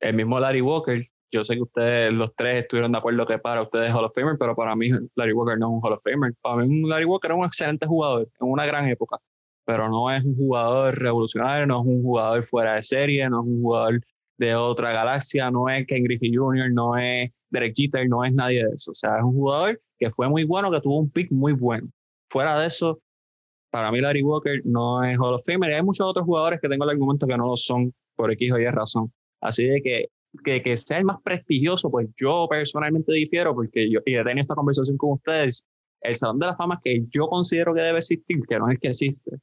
A: el mismo Larry Walker yo sé que ustedes los tres estuvieron de acuerdo que para ustedes es Hall of Famer, pero para mí Larry Walker no es un Hall of Famer. Para mí Larry Walker es un excelente jugador en una gran época, pero no es un jugador revolucionario, no es un jugador fuera de serie, no es un jugador de otra galaxia, no es Ken Griffey Jr., no es Derek Jeter, no es nadie de eso. O sea, es un jugador que fue muy bueno, que tuvo un pick muy bueno. Fuera de eso, para mí Larry Walker no es Hall of Famer. Y hay muchos otros jugadores que tengo el argumento que no lo son por X o Y razón. Así de que que, que sea el más prestigioso, pues yo personalmente difiero porque yo, y he tenido esta conversación con ustedes, el Salón de la Fama que yo considero que debe existir, que no es el que existe,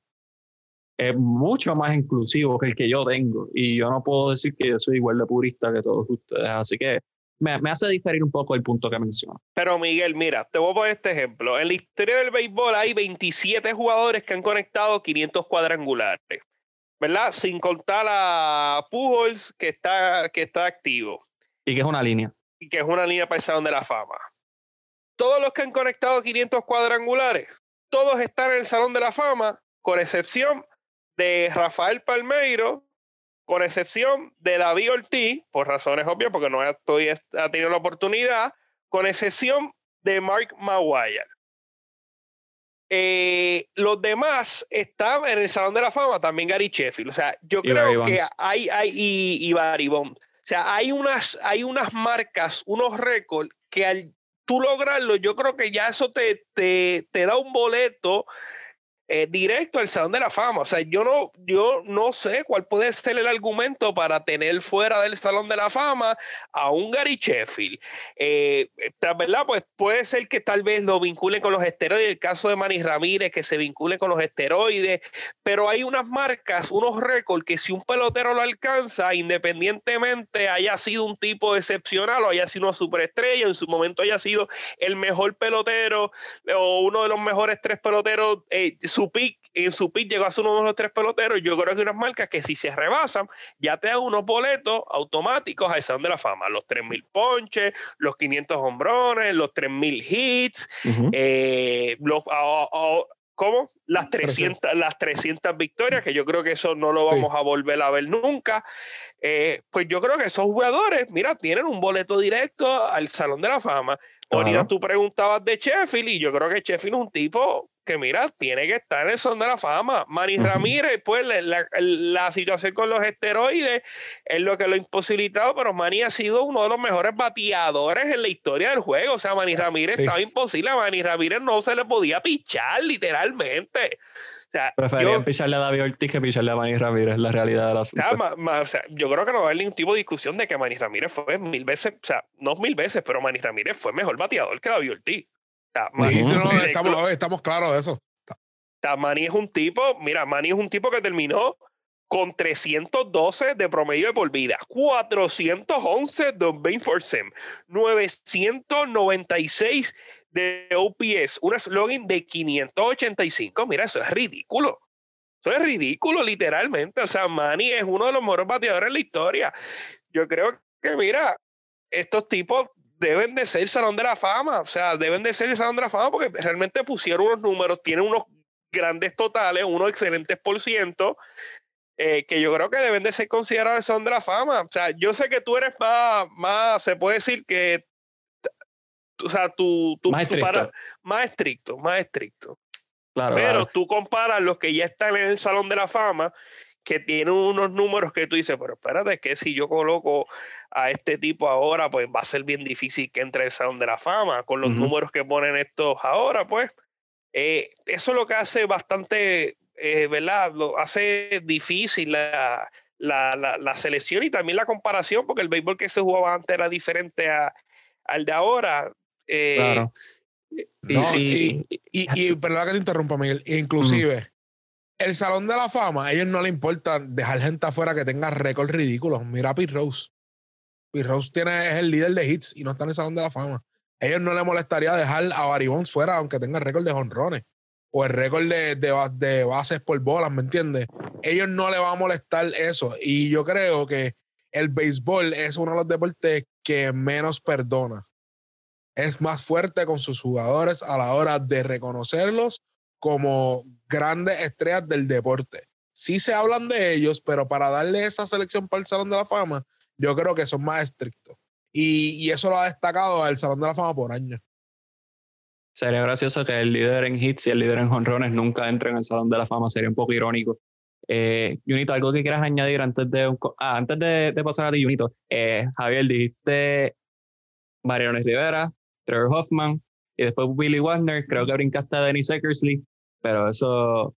A: es mucho más inclusivo que el que yo tengo. Y yo no puedo decir que yo soy igual de purista que todos ustedes. Así que me, me hace diferir un poco el punto que menciona.
D: Pero Miguel, mira, te voy a poner este ejemplo. En la historia del béisbol hay 27 jugadores que han conectado 500 cuadrangulares. ¿verdad? Sin contar a Pujols, que está, que está activo.
A: Y que es una línea.
D: Y que es una línea para el Salón de la Fama. Todos los que han conectado 500 cuadrangulares, todos están en el Salón de la Fama, con excepción de Rafael Palmeiro, con excepción de David Ortiz, por razones obvias, porque no ha, ha tenido la oportunidad, con excepción de Mark Maguire. Eh, los demás están en el Salón de la Fama, también Gary Sheffield. O sea, yo creo que hay, hay y, y Barry Bond. O sea, hay unas, hay unas marcas, unos récords que al tú lograrlo, yo creo que ya eso te, te, te da un boleto eh, directo al Salón de la Fama. O sea, yo no, yo no sé cuál puede ser el argumento para tener fuera del Salón de la Fama a un Gary Sheffield. Eh, ¿Verdad? Pues puede ser que tal vez lo vinculen con los esteroides. El caso de Manny Ramírez, que se vincule con los esteroides. Pero hay unas marcas, unos récords que si un pelotero lo alcanza, independientemente haya sido un tipo excepcional o haya sido una superestrella, en su momento haya sido el mejor pelotero o uno de los mejores tres peloteros. Eh, su pick, en su pick llegó a ser uno de los tres peloteros. Yo creo que hay unas marcas que si se rebasan, ya te dan unos boletos automáticos a Salón de la Fama. Los 3.000 ponches, los 500 hombrones, los 3.000 hits, eh, los, ¿cómo? Las 300, las 300 victorias, que yo creo que eso no lo vamos a volver a ver nunca. Eh, pues yo creo que esos jugadores, mira, tienen un boleto directo al Salón de la Fama. Ahorita tú preguntabas de Sheffield y yo creo que Sheffield es un tipo que mira, tiene que estar en el son de la fama. Manny Ramírez, pues la, situación con los esteroides es lo que lo ha imposibilitado, pero Manny ha sido uno de los mejores bateadores en la historia del juego. O sea, Manny Ramírez estaba imposible. A Manny Ramírez no se le podía pichar, literalmente. O sea,
A: Preferían picharle a David Ortiz que picharle a Manny Ramírez, la realidad de la
D: o sea, yo creo que no va a haber ningún tipo de discusión de que Manny Ramírez fue mil veces, o sea, no mil veces, pero Manny Ramírez fue mejor bateador que David Ortiz
C: estamos, claros de eso.
D: Manny es un tipo, mira, Manny es un tipo que terminó con 312 de promedio de por vida, 411 de base por 996 de OPS, un slogan de 585. Mira, eso es ridículo. Eso es ridículo, literalmente. O sea, Manny es uno de los mejores bateadores en la historia. Yo creo que, mira, estos tipos deben de ser Salón de la Fama, o sea, deben de ser el Salón de la Fama porque realmente pusieron unos números, tienen unos grandes totales, unos excelentes por ciento, eh, que yo creo que deben de ser considerados el Salón de la Fama. O sea, yo sé que tú eres más, más se puede decir que, o sea, tú, tú,
A: más, estricto.
D: Para, más estricto, más estricto. Claro, Pero tú comparas los que ya están en el Salón de la Fama que tiene unos números que tú dices, pero espérate, que si yo coloco a este tipo ahora, pues va a ser bien difícil que entre el Salón de la Fama, con los números que ponen estos ahora, pues. Eh, eso es lo que hace bastante, eh, ¿verdad? Lo hace difícil la, la, la, selección y también la comparación, porque el béisbol que se jugaba antes era diferente a, al de ahora. Eh, claro
C: No, y, y, y, *laughs* perdón que te interrumpa, Miguel. Inclusive, el Salón de la Fama, a ellos no les importa dejar gente afuera que tenga récord ridículos. Mira a Pete Rose. Pete Rose tiene, es el líder de hits y no está en el Salón de la Fama. A ellos no les molestaría dejar a Barry Bonds fuera, aunque tenga récord de honrones o el récord de, de, bases por bolas, ¿me entiendes? Ellos no les va a molestar eso. Y yo creo que el béisbol es uno de los deportes que menos perdona. Es más fuerte con sus jugadores a la hora de reconocerlos como grandes estrellas del deporte. Sí se hablan de ellos, pero para darle esa selección para el Salón de la Fama, yo creo que son más estrictos. Y, y eso lo ha destacado el Salón de la Fama por años.
A: Sería gracioso que el líder en hits y el líder en jonrones nunca entren en el Salón de la Fama. Sería un poco irónico. Eh, Junito, ¿algo que quieras añadir antes de, ah, antes de, pasar a ti, Junito? Eh, Javier, dijiste Mariano Rivera, Trevor Hoffman y después Billy Wagner. Creo que brincaste a Dennis Eckersley, pero eso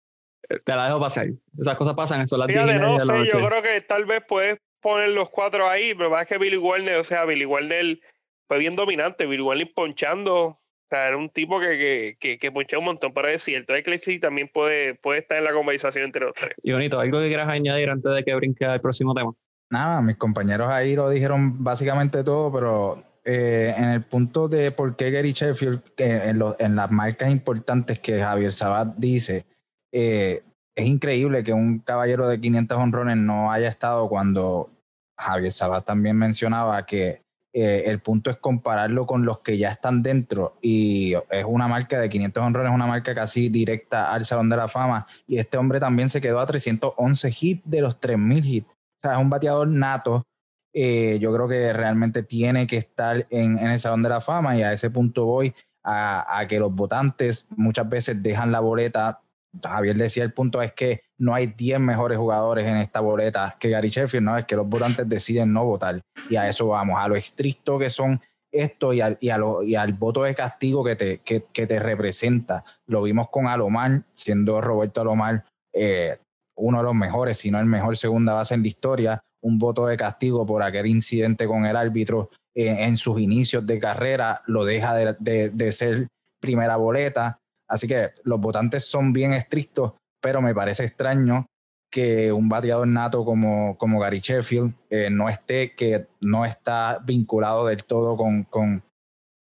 A: eh, te la dejo pasar. Esas cosas pasan, eso las
D: Fíjate, no sé, yo creo que tal vez puedes poner los cuatro ahí, pero más que Billy Wagner, o sea, Billy Wagner fue bien dominante. Billy Wagner ponchando o sea, era un tipo que, que, que, un montón, para es cierto. Ecclesi también puede, puede estar en la conversación entre los tres.
A: Y bonito, ¿algo que quieras añadir antes de que brinque al próximo tema?
B: Nada, mis compañeros ahí lo dijeron básicamente todo, pero eh, en el punto de por qué Gary Sheffield, en, en, las marcas importantes que Javier Sabat dice, eh, es increíble que un caballero de 500 honrones no haya estado cuando Javier Sabat también mencionaba que eh, el punto es compararlo con los que ya están dentro y es una marca de 500 honrones, una marca casi directa al Salón de la Fama y este hombre también se quedó a 311 hits de los 3000 hits. O sea, es un bateador nato. Eh, yo creo que realmente tiene que estar en, el Salón de la Fama y a ese punto voy a, a que los votantes muchas veces dejan la boleta Javier decía el punto es que no hay 10 mejores jugadores en esta boleta que Gary Sheffield, no, es que los votantes deciden no votar. Y a eso vamos, a lo estricto que son esto y al, y, al voto de castigo que te, que, te representa. Lo vimos con Alomar, siendo Roberto Alomar eh, uno de los mejores, si no el mejor segunda base en la historia, un voto de castigo por aquel incidente con el árbitro eh, en sus inicios de carrera, lo deja de, de ser primera boleta Así que los votantes son bien estrictos, pero me parece extraño que un bateador nato como, como Gary Sheffield eh, no esté, que no está vinculado del todo con, con,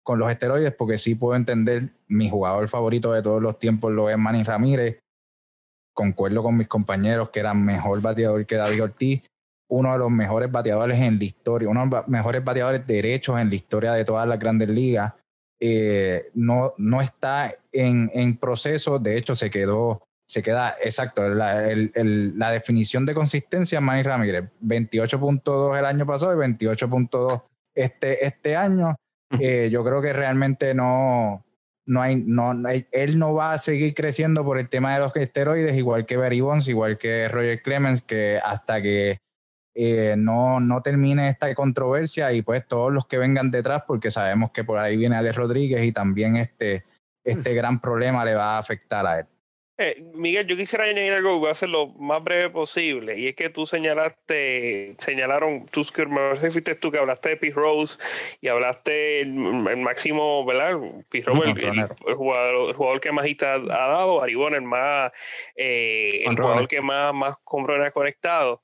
B: con, los esteroides, porque sí puedo entender, mi jugador favorito de todos los tiempos lo es Manny Ramírez. Concuerdo con mis compañeros que era mejor bateador que David Ortiz, uno de los mejores bateadores en la historia, uno de los mejores bateadores derechos en la historia de todas las grandes ligas. Eh, no, no está en, en, proceso, de hecho se quedó, se queda exacto, la, la definición de consistencia, Manny Ramírez, 28.2 el año pasado y 28.2 este, este año. Eh, yo creo que realmente no, no hay, no, él no va a seguir creciendo por el tema de los esteroides, igual que Barry Bonds, igual que Roger Clemens, que hasta que eh, no, no termine esta controversia y pues todos los que vengan detrás, porque sabemos que por ahí viene Alex Rodríguez y también este, este gran problema le va a afectar a él.
D: Eh, Miguel, yo quisiera añadir algo, voy a hacer lo más breve posible, y es que tú señalaste, señalaron, tú, que fuiste tú que hablaste de Pete Rose y hablaste el, máximo, ¿verdad? Pete Rose, el, jugador, que más hita ha dado, Aribón, el más, eh, el jugador que más, más ha conectado.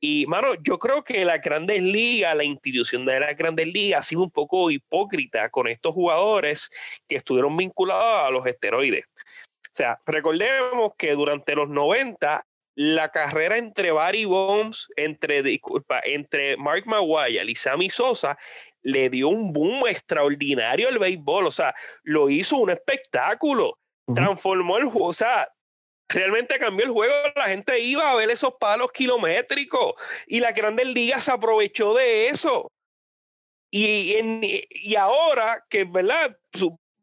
D: Y, mano, yo creo que la Grandes Ligas, la institución de la Grandes Ligas ha sido un poco hipócrita con estos jugadores que estuvieron vinculados a los esteroides. O sea, recordemos que durante los 90 la carrera entre Barry Bonds, entre, disculpa, entre Mark Maguire y Sammy Sosa le dio un boom extraordinario al béisbol. O sea, lo hizo un espectáculo. Transformó el juego. O sea, realmente cambió el juego. La gente iba a ver esos palos kilométricos y la Grandes Ligas se aprovechó de eso. Y, y ahora que, ¿verdad?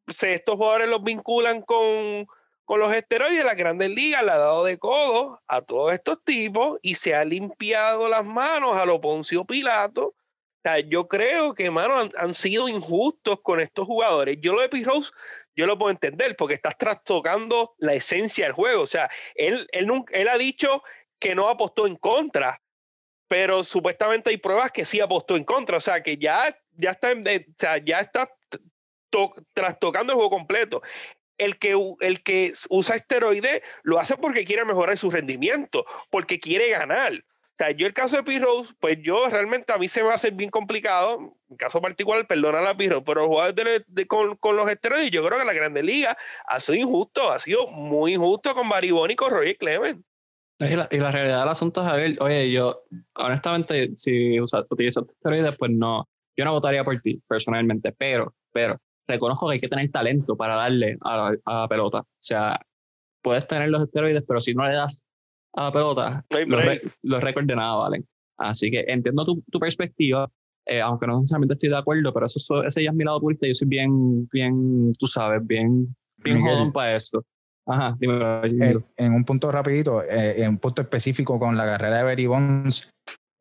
D: estos jugadores los vinculan con, con los esteroides, la Grandes Ligas le ha dado de codo a todos estos tipos y se ha limpiado las manos a lo Poncio Pilato. O sea, yo creo que, mano, han, sido injustos con estos jugadores. Yo lo de Pete Rose, yo lo puedo entender porque estás trastocando la esencia del juego. O sea, él, él, nunca, él ha dicho que no apostó en contra, pero supuestamente hay pruebas que sí apostó en contra. O sea, que ya, ya está, o sea, ya está trastocando el juego completo. El que, el que usa esteroides lo hace porque quiere mejorar su rendimiento, porque quiere ganar. O sea, yo el caso de P-Rose, pues yo realmente a mí se me hacer bien complicado, en caso particular, perdona la P-Rose, pero jugar con, con, los esteroides, yo creo que la Grande Liga ha sido injusto, ha sido muy injusto con Bariboni y con Roger Clement.
A: Y la, y la, realidad del asunto es, oye, yo, honestamente, si usas, utilizas esteroides, pues no, yo no votaría por ti, personalmente, pero, pero, reconozco que hay que tener talento para darle a la, pelota. O sea, puedes tener los esteroides, pero si no le das a la pelota, los, récords de nada valen. Así que entiendo tu, tu perspectiva, eh, aunque no necesariamente estoy de acuerdo, pero eso, ese ya es mi lado purista. Yo soy bien, bien, tú sabes, bien, bien jodón para eso. Ajá,
B: En, un punto rapidito, eh, en un punto específico con la carrera de Berry Bonds,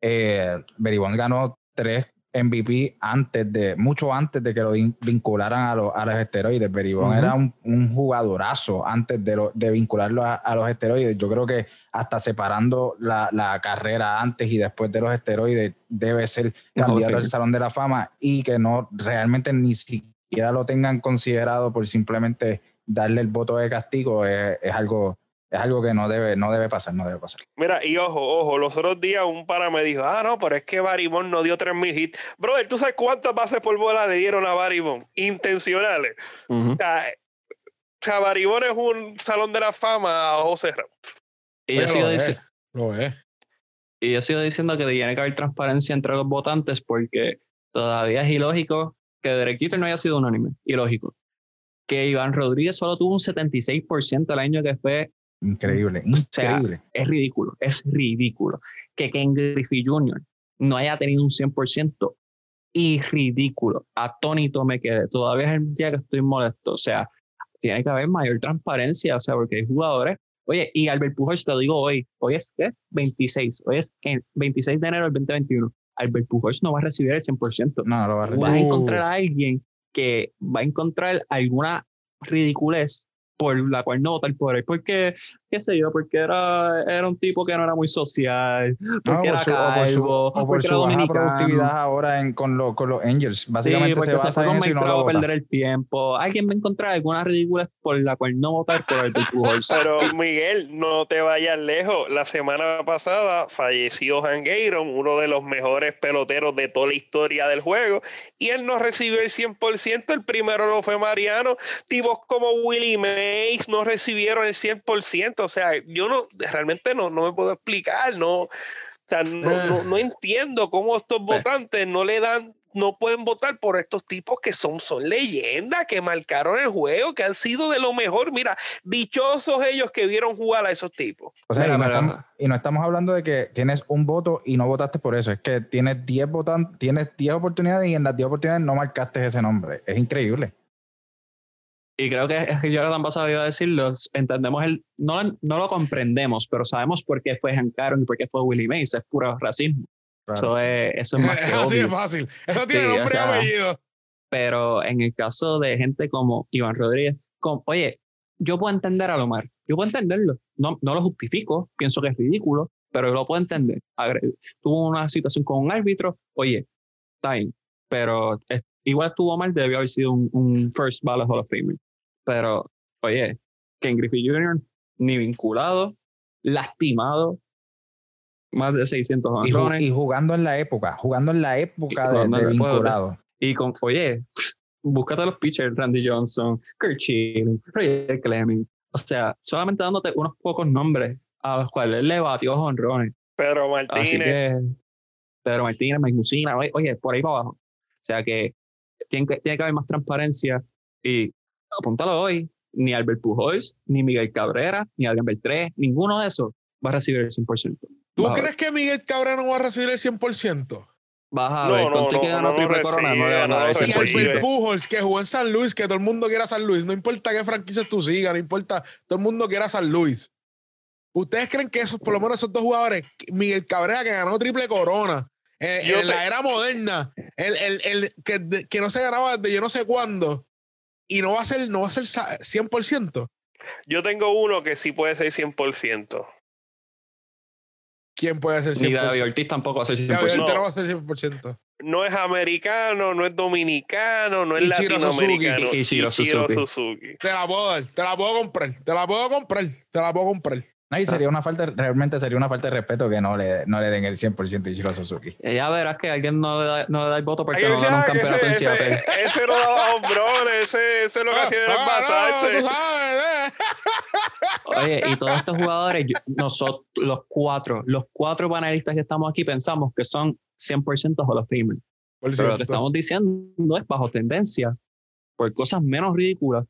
B: eh, Berry Bonds ganó tres MVP antes de, mucho antes de que lo vincularan a, los, a los esteroides. Berry Bonds era un, un, jugadorazo antes de, lo, de vincularlo a, los esteroides. Yo creo que hasta separando la, la, carrera antes y después de los esteroides debe ser candidato al Salón de la Fama y que no realmente ni siquiera lo tengan considerado por simplemente darle el voto de castigo es, algo es algo que no debe, no debe pasar, no debe pasar.
D: Mira, y ojo, ojo, los otros días un para me dijo, ah, no, pero es que Barimón no dio 3.000 hits. Brother, ¿tú sabes cuántas bases por bola le dieron a Barimón? Intencionales. o, sea, Barimón es un salón de la fama a José Ramos.
A: Y yo, sigo diciendo, y yo sigo diciendo que tiene que haber transparencia entre los votantes porque todavía es ilógico que Derek Jeter no haya sido unánime. Ilógico que Iván Rodríguez solo tuvo un 76% el año que fue.
B: Increíble, increíble.
A: es ridículo, es ridículo. Que Ken Griffey Jr. no haya tenido un 100% y ridículo. Atónito me quedé. Todavía es el día que estoy molesto. O sea, tiene que haber mayor transparencia, o sea, porque hay jugadores. Oye, y Albert Pujols, te lo digo hoy, hoy es ¿qué? 26, hoy es el 26 de enero del 2021. Albert Pujols no va a recibir el 100%.
B: No, lo va a recibir.
A: Vas a encontrar a alguien que va a encontrar alguna ridiculez por la cual no votar por él. Porque, qué sé yo, porque era, era un tipo que no era muy social, porque era calvo,
B: o por su, baja productividad ahora en, con, lo, con los Angels. Básicamente se basa en eso y no lo
A: perder el tiempo. Alguien va a encontrar alguna ridícula por la cual no votar por el Pujols. *laughs*
D: Pero Miguel, no te vayas lejos. La semana pasada falleció Han Gayron, uno de los mejores peloteros de toda la historia del juego, y él no recibió el 100%. El primero lo fue Mariano. Tipos como Willie May no recibieron el 100%. O sea, yo no, realmente no, no me puedo explicar, no, o sea, no, no, ah. entiendo cómo estos votantes no le dan no pueden votar por estos tipos que son, son leyendas, que marcaron el juego, que han sido de lo mejor. Mira, dichosos ellos que vieron jugar a esos tipos.
B: O sea, y, no estamos, y, no estamos, hablando de que tienes un voto y no votaste por eso. Es que tienes 10 votantes, tienes 10 oportunidades y en las 10 oportunidades no marcaste ese nombre. Es increíble
A: y creo que es que yo la pasado iba a decirlo, entendemos el, no, no lo comprendemos, pero sabemos por qué fue Hank Aaron y por qué fue Willie Mays, es puro racismo. Eso, es, eso es *laughs* más que
C: Así es fácil, eso tiene nombre y apellido.
A: Pero en el caso de gente como Iván Rodríguez, oye, yo puedo entender a Lomar, yo puedo entenderlo, no, no lo justifico, pienso que es ridículo, pero yo lo puedo entender. Tuvo una situación con un árbitro, oye, está bien, pero igual estuvo mal, debió haber sido un, un first ballot Hall of Famer. Pero, oye, Ken Griffey Jr. ni vinculado, lastimado, más de 600
B: honrones. Y, jugando en la época, jugando en la época de, vinculado.
A: Y con, oye, búscate los pitchers, Randy Johnson, Kurt Schilling, Roger Clemens. O sea, solamente dándote unos pocos nombres a los cuales le batió honrones.
D: Pedro Martínez. Así que,
A: Pedro Martínez, Mike oye, por ahí para abajo. O sea que tiene que, tiene que haber más transparencia y apúntalo hoy, ni Albert Pujols, ni Miguel Cabrera, ni Adrián Beltré, ninguno de esos va a recibir el 100%.
C: ¿Tú crees que Miguel Cabrera no va a recibir el 100%?
A: Vas a ver, con que ganó triple corona, no le van a dar el 100%.
C: Y Albert Pujols, que jugó en San Luis, que todo el mundo quiera San Luis, no importa qué franquicia tú sigas, no importa, todo el mundo quiera San Luis. ¿Ustedes creen que esos, por lo menos esos dos jugadores, Miguel Cabrera, que ganó triple corona, eh, en la era moderna, el, el, el que, que, no se ganaba desde yo no sé cuándo, y no va a ser, no va a ser 100%.
D: Yo tengo uno que sí puede ser 100%.
C: ¿Quién puede ser 100%? Ni
A: David Ortiz tampoco va a ser 100%. David
C: no. no va a ser 100%.
D: no es americano, no es dominicano, no es
C: Ichiro
D: latinoamericano.
A: Suzuki. Ichiro
D: Ichiro
A: Suzuki.
D: Suzuki.
C: Te la puedo dar, te la puedo comprar, te la puedo comprar, te la puedo comprar.
B: No, y sería una falta, realmente sería una falta de respeto que no le, no le den el 100% a Ichiro Suzuki.
A: Eh, Ya verás que alguien no le da, no le da el voto porque
D: Ay,
A: no gana un campeonato en
D: ese,
A: Seattle.
D: ese, ese no daba hombrones, ese, ese lo que hacía era
C: Ah, tú sabes, eh.
A: Oye, y todos estos jugadores, yo- nosotros, los cuatro, los cuatro panelistas que estamos aquí pensamos que son 100% Hall of Famer. Pero lo que estamos diciendo es bajo tendencia, por cosas menos ridículas,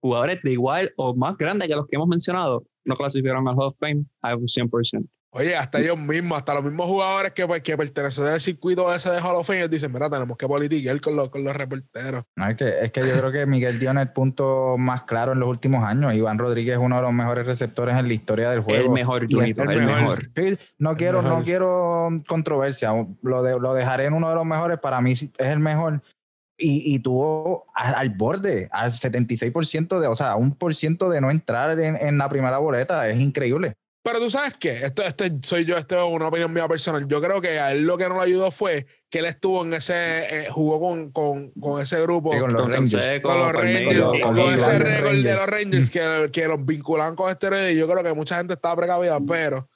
A: jugadores de igual o más grandes que los que hemos mencionado no clasificaron al Hall of Fame a un 100%.
C: Oye, hasta ellos mismos, hasta los mismos jugadores que, pues, que pertenecen al circuito ese de Hall of Fame, ellos dicen, mira, tenemos que politiquear con los, con los reporteros.
B: No, es, que, es que yo creo que Miguel dio en el punto más claro en los últimos años. Iván Rodríguez es uno de los mejores receptores en la historia del juego.
A: El mejor, Junito,
C: el
A: el
C: mejor.
B: no quiero,
C: mejor.
B: no quiero controversia. Lo, de- lo dejaré en uno de los mejores. Para mí es el mejor. Y, y tuvo a- al borde, al 76% de, o sea, un por ciento de no entrar en, en la primera boleta. Es increíble.
C: Pero tú sabes qué, esto, este soy yo, esto es una opinión mía personal. Yo creo que a él lo que no le ayudó fue que él estuvo en ese, eh, jugó con, con, con ese grupo.
B: Sí, con los Rangers.
C: Con los Rangers,
B: con
C: ese récord de los Rangers que, que los vinculaban con esteroides. y Yo creo que mucha gente estaba precavida, pero,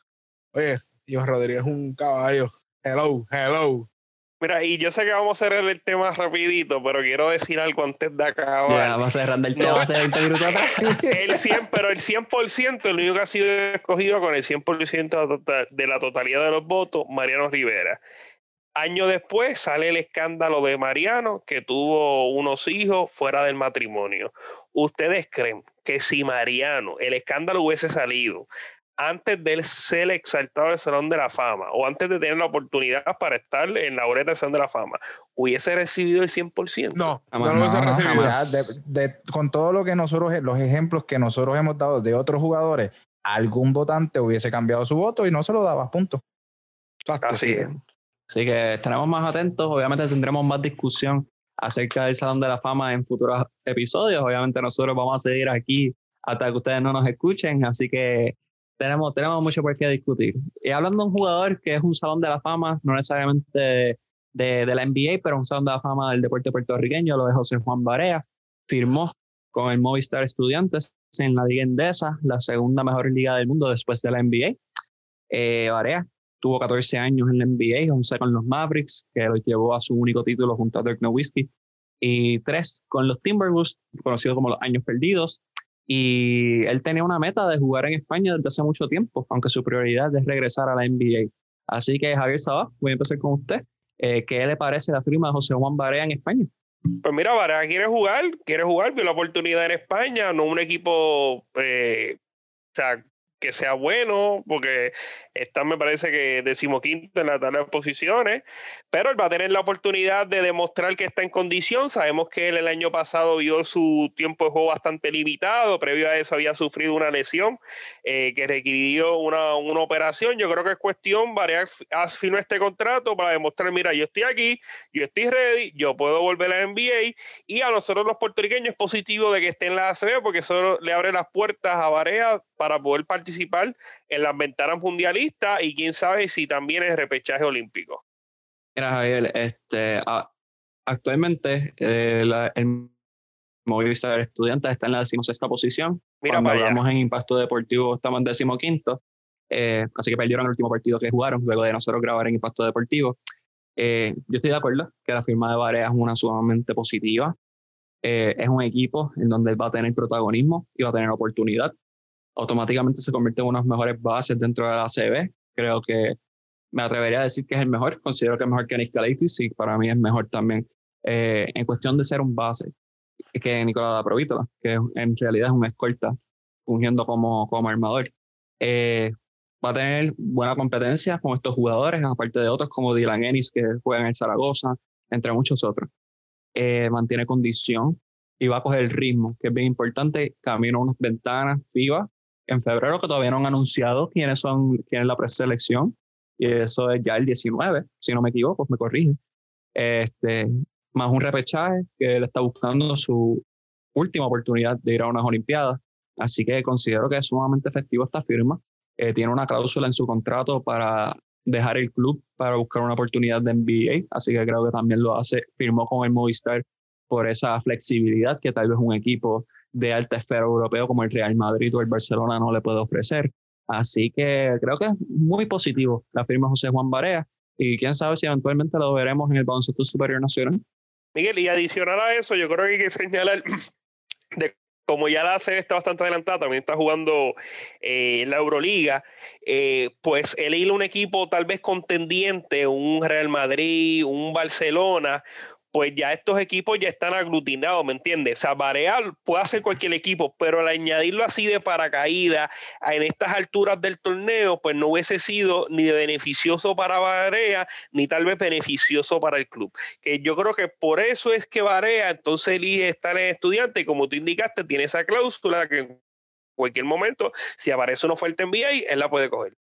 C: oye, Iván Rodríguez es un caballo. Hello, hello.
D: Mira, y yo sé que vamos a cerrar el tema rapidito, pero quiero decir algo antes de acabar.
A: Ya, vamos cerrando el tema
D: No.
A: hace 20 minutos atrás.
D: El 100, pero el 100%, el único que ha sido escogido con el 100% de la tota- de la totalidad de los votos, Mariano Rivera. Año después sale el escándalo de Mariano, que tuvo unos hijos fuera del matrimonio. ¿Ustedes creen que si Mariano, el escándalo hubiese salido antes de él ser exaltado al Salón de la Fama o antes de tener la oportunidad para estar en la boleta del Salón de la Fama, hubiese recibido el 100%?
C: No,
A: Jamás.
C: no lo hubiese recibido.
A: jamás.
B: Ya, de- de- con todo lo que nosotros, los ejemplos que nosotros hemos dado de otros jugadores, algún votante hubiese cambiado su voto y no se lo daba, punto.
C: Exacto.
D: Así es.
A: Así que estaremos más atentos. Obviamente tendremos más discusión acerca del Salón de la Fama en futuros episodios. Obviamente nosotros vamos a seguir aquí hasta que ustedes no nos escuchen. Así que tenemos, tenemos mucho por qué discutir. Y hablando de un jugador que es un Salón de la Fama, no necesariamente de, de, de la NBA, pero un Salón de la Fama del deporte puertorriqueño, lo de José Juan Barea. Firmó con el Movistar Estudiantes en la Liga Endesa, la segunda mejor liga del mundo después de la NBA. Eh, Barea tuvo 14 años en la NBA, 11 con los Mavericks, que lo llevó a su único título junto a Dirk Nowitzki, y tres con los Timberwolves, conocidos como los años perdidos. Y él tenía una meta de jugar en España desde hace mucho tiempo, aunque su prioridad es regresar a la NBA. Así que Javier Sabá, voy a empezar con usted. Eh, ¿Qué le parece la firma de José Juan Barea en España?
D: Pues mira, Baraja quiere jugar, quiere jugar, vio la oportunidad en España, no un equipo, eh, o sea, que sea bueno, porque está me parece que decimoquinto en la tabla de posiciones, pero él va a tener la oportunidad de demostrar que está en condición. Sabemos que él el año pasado vio su tiempo de juego bastante limitado, previo a eso había sufrido una lesión eh, que requirió una, una operación. Yo creo que es cuestión, variar, firmar este contrato para demostrar, mira, yo estoy aquí, yo estoy ready, yo puedo volver a la NBA y a nosotros los puertorriqueños es positivo de que esté en la ACB porque eso le abre las puertas a Barea para poder participar en las ventanas mundialistas y quién sabe si también es repechaje olímpico.
A: Mira, Javier, este, a- actualmente eh, la- el Movistar Estudiantes está en la decimosexta posición.
D: Mira
A: Cuando
D: para allá.
A: hablamos en impacto deportivo estamos en decimoquinto. Eh, así que perdieron el último partido que jugaron luego de nosotros grabar en impacto deportivo. Eh, yo estoy de acuerdo que la firma de Barea es una sumamente positiva. Eh, es un equipo en donde él va a tener protagonismo y va a tener oportunidad. Automáticamente se convierte en unas mejores bases dentro de la CB. Creo que me atrevería a decir que es el mejor. Considero que es mejor que Nick Galitis y para mí es mejor también eh, en cuestión de ser un base que Nicolás Provítola, que en realidad es un escolta fungiendo como, como armador. Eh, va a tener buena competencia con estos jugadores, aparte de otros como Dylan Ennis, que juega en el Zaragoza, entre muchos otros. Eh, mantiene condición y va a coger el ritmo, que es bien importante. Camino a unas ventanas FIBA en febrero que todavía no han anunciado quiénes son, quién es la preselección, y eso es ya el 19, si no me equivoco, me corrige. Este, más un repechaje que él está buscando su última oportunidad de ir a unas Olimpiadas. Así que considero que es sumamente efectivo esta firma. Eh, tiene una cláusula en su contrato para dejar el club para buscar una oportunidad de NBA, así que creo que también lo hace, firmó con el Movistar por esa flexibilidad que tal vez un equipo de alta esfera europeo como el Real Madrid o el Barcelona no le puede ofrecer. Así que creo que es muy positivo la firma José Juan Barea y quién sabe si eventualmente lo veremos en el baloncesto superior nacional.
D: Miguel, y adicional a eso, yo creo que hay que señalar *clears throat* de como ya la serie está bastante adelantada, también está jugando eh, la Euroliga, eh, pues el ir a un equipo tal vez contendiente, un Real Madrid, un Barcelona, pues ya estos equipos ya están aglutinados, ¿me entiendes? O sea, Barea puede hacer cualquier equipo, pero al añadirlo así de paracaídas en estas alturas del torneo, pues no hubiese sido ni beneficioso para Barea, ni tal vez beneficioso para el club. Que yo creo que por eso es que Barea entonces elige estar en estudiante, y como tú indicaste, tiene esa cláusula que en cualquier momento, si aparece una oferta NBA, él la puede coger.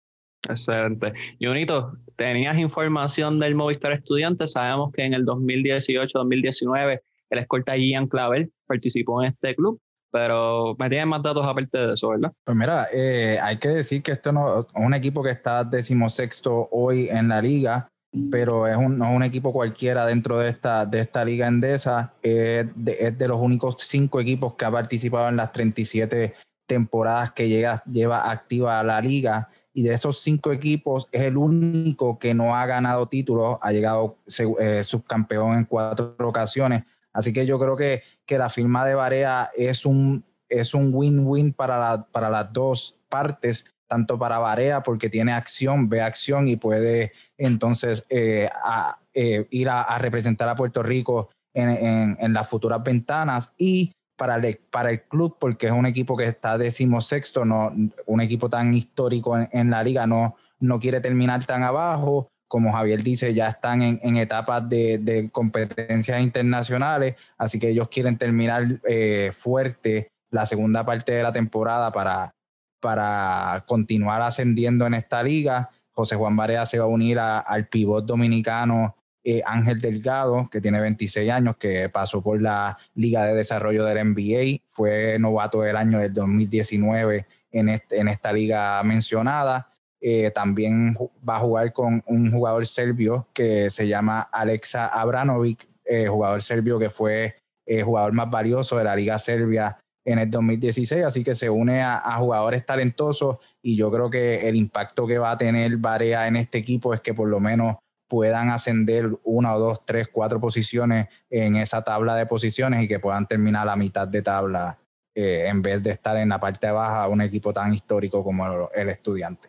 A: Excelente. Junito, tenías información del Movistar Estudiante. Sabemos que en el 2018-2019 el escolta Ian Clavel participó en este club, pero me tienes más datos aparte de eso, ¿verdad?
B: Pues mira, eh, hay que decir que esto no es un equipo que está decimosexto hoy en la liga, pero es un, no es un equipo cualquiera dentro de esta, de esta liga endesa. Es de, es de los únicos cinco equipos que ha participado en las 37 temporadas que llega, lleva activa la liga y de esos cinco equipos es el único que no ha ganado títulos, ha llegado eh, subcampeón en cuatro ocasiones. Así que yo creo que, que la firma de Barea es un es un win-win para, la, para las dos partes, tanto para Barea porque tiene acción, ve acción y puede entonces eh, eh, ir a, representar a Puerto Rico en, en, en las futuras ventanas y para el, para el club porque es un equipo que está decimosexto, no, un equipo tan histórico en, la liga, no, no quiere terminar tan abajo. Como Javier dice, ya están en, etapas de, competencias internacionales, así que ellos quieren terminar eh, fuerte la segunda parte de la temporada para, para continuar ascendiendo en esta liga. José Juan Barea se va a unir al pivot dominicano eh, Ángel Delgado, que tiene 26 años, que pasó por la Liga de Desarrollo del NBA, fue novato del año del 2019 en, esta liga mencionada. Eh, también va a jugar con un jugador serbio que se llama Alexa Abranovic, eh, jugador serbio que fue el jugador más valioso de la Liga Serbia en el 2016, así que se une a, a, jugadores talentosos y yo creo que el impacto que va a tener Barea en este equipo es que por lo menos puedan ascender una o dos, tres, cuatro posiciones en esa tabla de posiciones y que puedan terminar la mitad de tabla eh, en vez de estar en la parte baja un equipo tan histórico como el estudiante.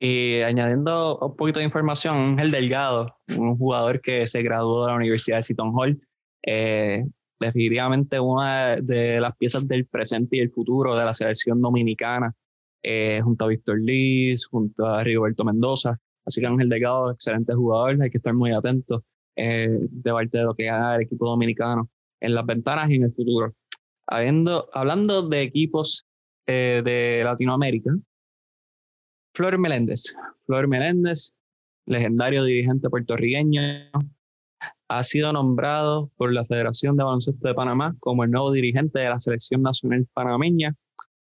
A: Y añadiendo un poquito de información, Ángel Delgado, un jugador que se graduó de la Universidad de Seton Hall, eh, definitivamente una de las piezas del presente y el futuro de la selección dominicana, eh, junto a Víctor Liz, junto a Rigoberto Mendoza. Así que Ángel Delgado, excelente jugador, hay que estar muy atento eh, de parte de lo que haga el equipo dominicano en las ventanas y en el futuro. Hablando de equipos eh, de Latinoamérica, Flor Meléndez. Flor Meléndez, legendario dirigente puertorriqueño, ha sido nombrado por la Federación de Baloncesto de Panamá como el nuevo dirigente de la selección nacional panameña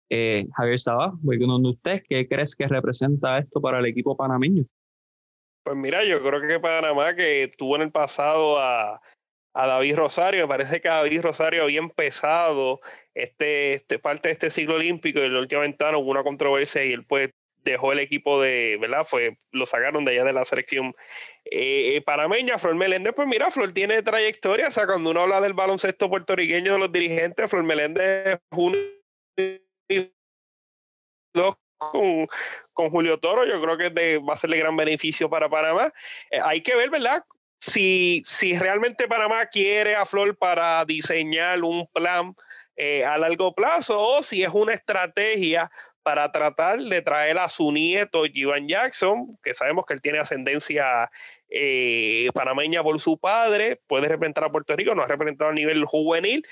A: eh, Javier Sabá, voy con usted. ¿Qué crees que representa esto para el equipo panameño?
D: Pues mira, yo creo que Panamá, que tuvo en el pasado a, a David Rosario, me parece que David Rosario había empezado este, este, parte de este ciclo olímpico y en la última ventana hubo una controversia y él pues dejó el equipo de, ¿verdad? Fue, lo sacaron de allá de la selección eh, panameña. Flor Meléndez, pues mira, Flor tiene trayectoria, o sea, cuando uno habla del baloncesto puertorriqueño de los dirigentes, Flor Meléndez es uno con, Julio Toro, yo creo que va a ser de gran beneficio para Panamá. Eh, hay que ver, ¿verdad? Si, si realmente Panamá quiere a Flor para diseñar un plan eh, a largo plazo o si es una estrategia para tratar de traer a su nieto, Ivan Jackson, que sabemos que él tiene ascendencia eh, panameña por su padre, puede representar a Puerto Rico, no ha representado a nivel juvenil,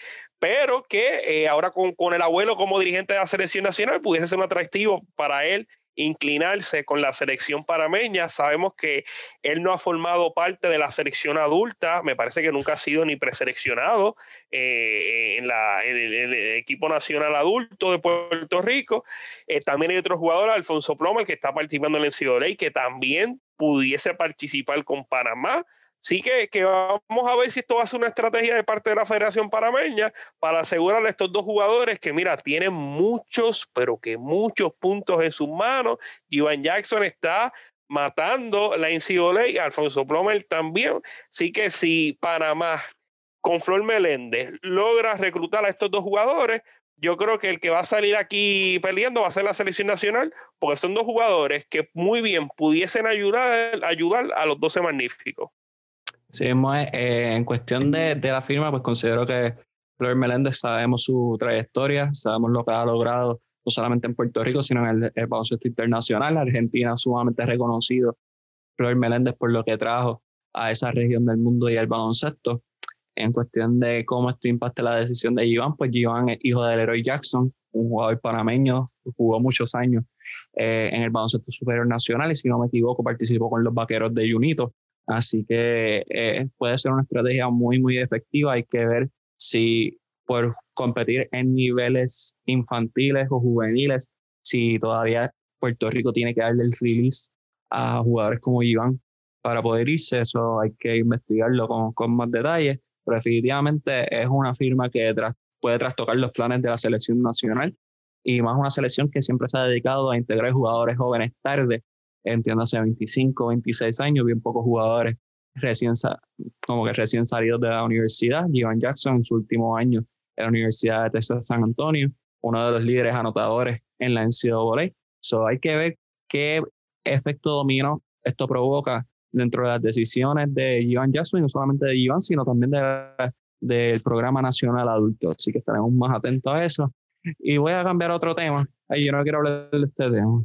D: pero que eh, ahora con, con, el abuelo como dirigente de la selección nacional pudiese ser un atractivo para él inclinarse con la selección parameña. Sabemos que él no ha formado parte de la selección adulta, me parece que nunca ha sido ni preseleccionado eh, en, la, el, equipo nacional adulto de Puerto Rico. Eh, también hay otro jugador, Alfonso Ploma, que está participando en el NCAA, que también pudiese participar con Panamá. Sí que, vamos a ver si esto va a ser una estrategia de parte de la Federación Panameña para asegurarle a estos dos jugadores que, mira, tienen muchos, pero que muchos puntos en sus manos. Ivan Jackson está matando la NCAA, Alfonso Plomer también. Sí que si Panamá con Flor Meléndez logra reclutar a estos dos jugadores, yo creo que el que va a salir aquí peleando va a ser la selección nacional, porque son dos jugadores que muy bien pudiesen ayudar, ayudar a los 12 magníficos.
A: Sí, eh, en cuestión de, de, la firma, pues considero que Flor Meléndez sabemos su trayectoria, sabemos lo que ha logrado no solamente en Puerto Rico, sino en el, baloncesto internacional. Argentina sumamente reconocido Flor Meléndez por lo que trajo a esa región del mundo y el baloncesto. En cuestión de cómo esto impacta la decisión de Iván, pues Iván es hijo del héroe Jackson, un jugador panameño, jugó muchos años eh, en el baloncesto superior nacional y si no me equivoco participó con los vaqueros de Junito Así que eh, puede ser una estrategia muy, muy efectiva. Hay que ver si por competir en niveles infantiles o juveniles, si todavía Puerto Rico tiene que darle el release a jugadores como Iván para poder irse. Eso hay que investigarlo con, con más detalle. Pero definitivamente es una firma que puede trastocar los planes de la selección nacional y más una selección que siempre se ha dedicado a integrar jugadores jóvenes tarde entiéndase 25, 26 años, bien pocos jugadores recién, como que recién salidos de la universidad. Ivan Jackson en su último año en la Universidad de Texas San Antonio, uno de los líderes anotadores en la NCAA. So hay que ver qué efecto dominó esto provoca dentro de las decisiones de Ivan Jackson, y no solamente de Ivan, sino también de, del programa nacional adulto. Así que estaremos más atentos a eso. Y voy a cambiar a otro tema. Ay, yo no quiero hablar de este tema.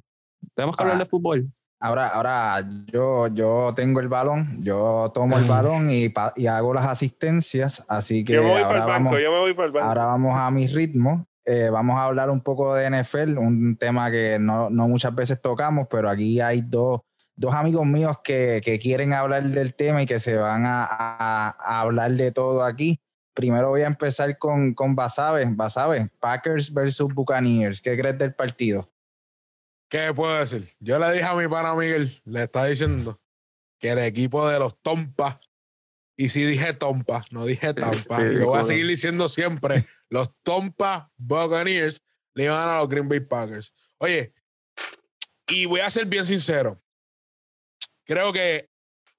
A: Tenemos que hablar ah. de fútbol.
B: Ahora, ahora yo, yo tengo el balón, yo tomo el balón y, y hago las asistencias, así que ahora, vamos, ahora vamos a mi ritmo. Eh, vamos a hablar un poco de NFL, un tema que no, no muchas veces tocamos, pero aquí hay dos, dos amigos míos que, que, quieren hablar del tema y que se van a, a, hablar de todo aquí. Primero voy a empezar con, con Basabe. Basabe, Packers versus Buccaneers. ¿Qué crees del partido?
C: ¿Qué puedo decir? Yo le dije a mi pana Miguel, le está diciendo que el equipo de los Tompas, y sí dije Tompa, no dije Tampa, y lo voy a seguir diciendo siempre, los Tompa Buccaneers le iban a los Green Bay Packers. Oye, y voy a ser bien sincero, creo que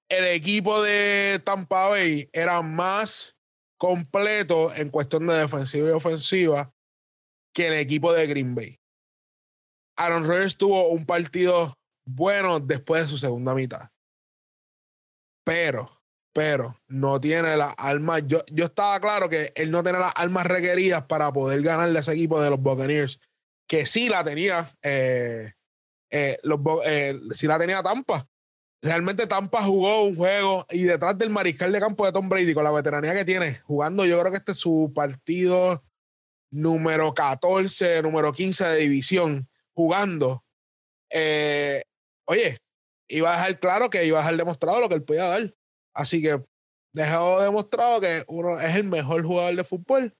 C: el equipo de Tampa Bay era más completo en cuestión de defensiva y ofensiva que el equipo de Green Bay. Aaron Rodgers tuvo un partido bueno después de su segunda mitad. Pero, pero, no tiene las armas. Yo, yo estaba claro que él no tenía las armas requeridas para poder ganarle a ese equipo de los Buccaneers, que sí la tenía, eh, eh, los, eh, sí la tenía Tampa. Realmente Tampa jugó un juego y detrás del mariscal de campo de Tom Brady, con la veteranía que tiene, jugando, yo creo que este es su partido número 14, número 15 de división jugando, eh, oye, iba a dejar claro que iba a dejar demostrado lo que él podía dar. Así que dejó demostrado que uno es el mejor jugador de fútbol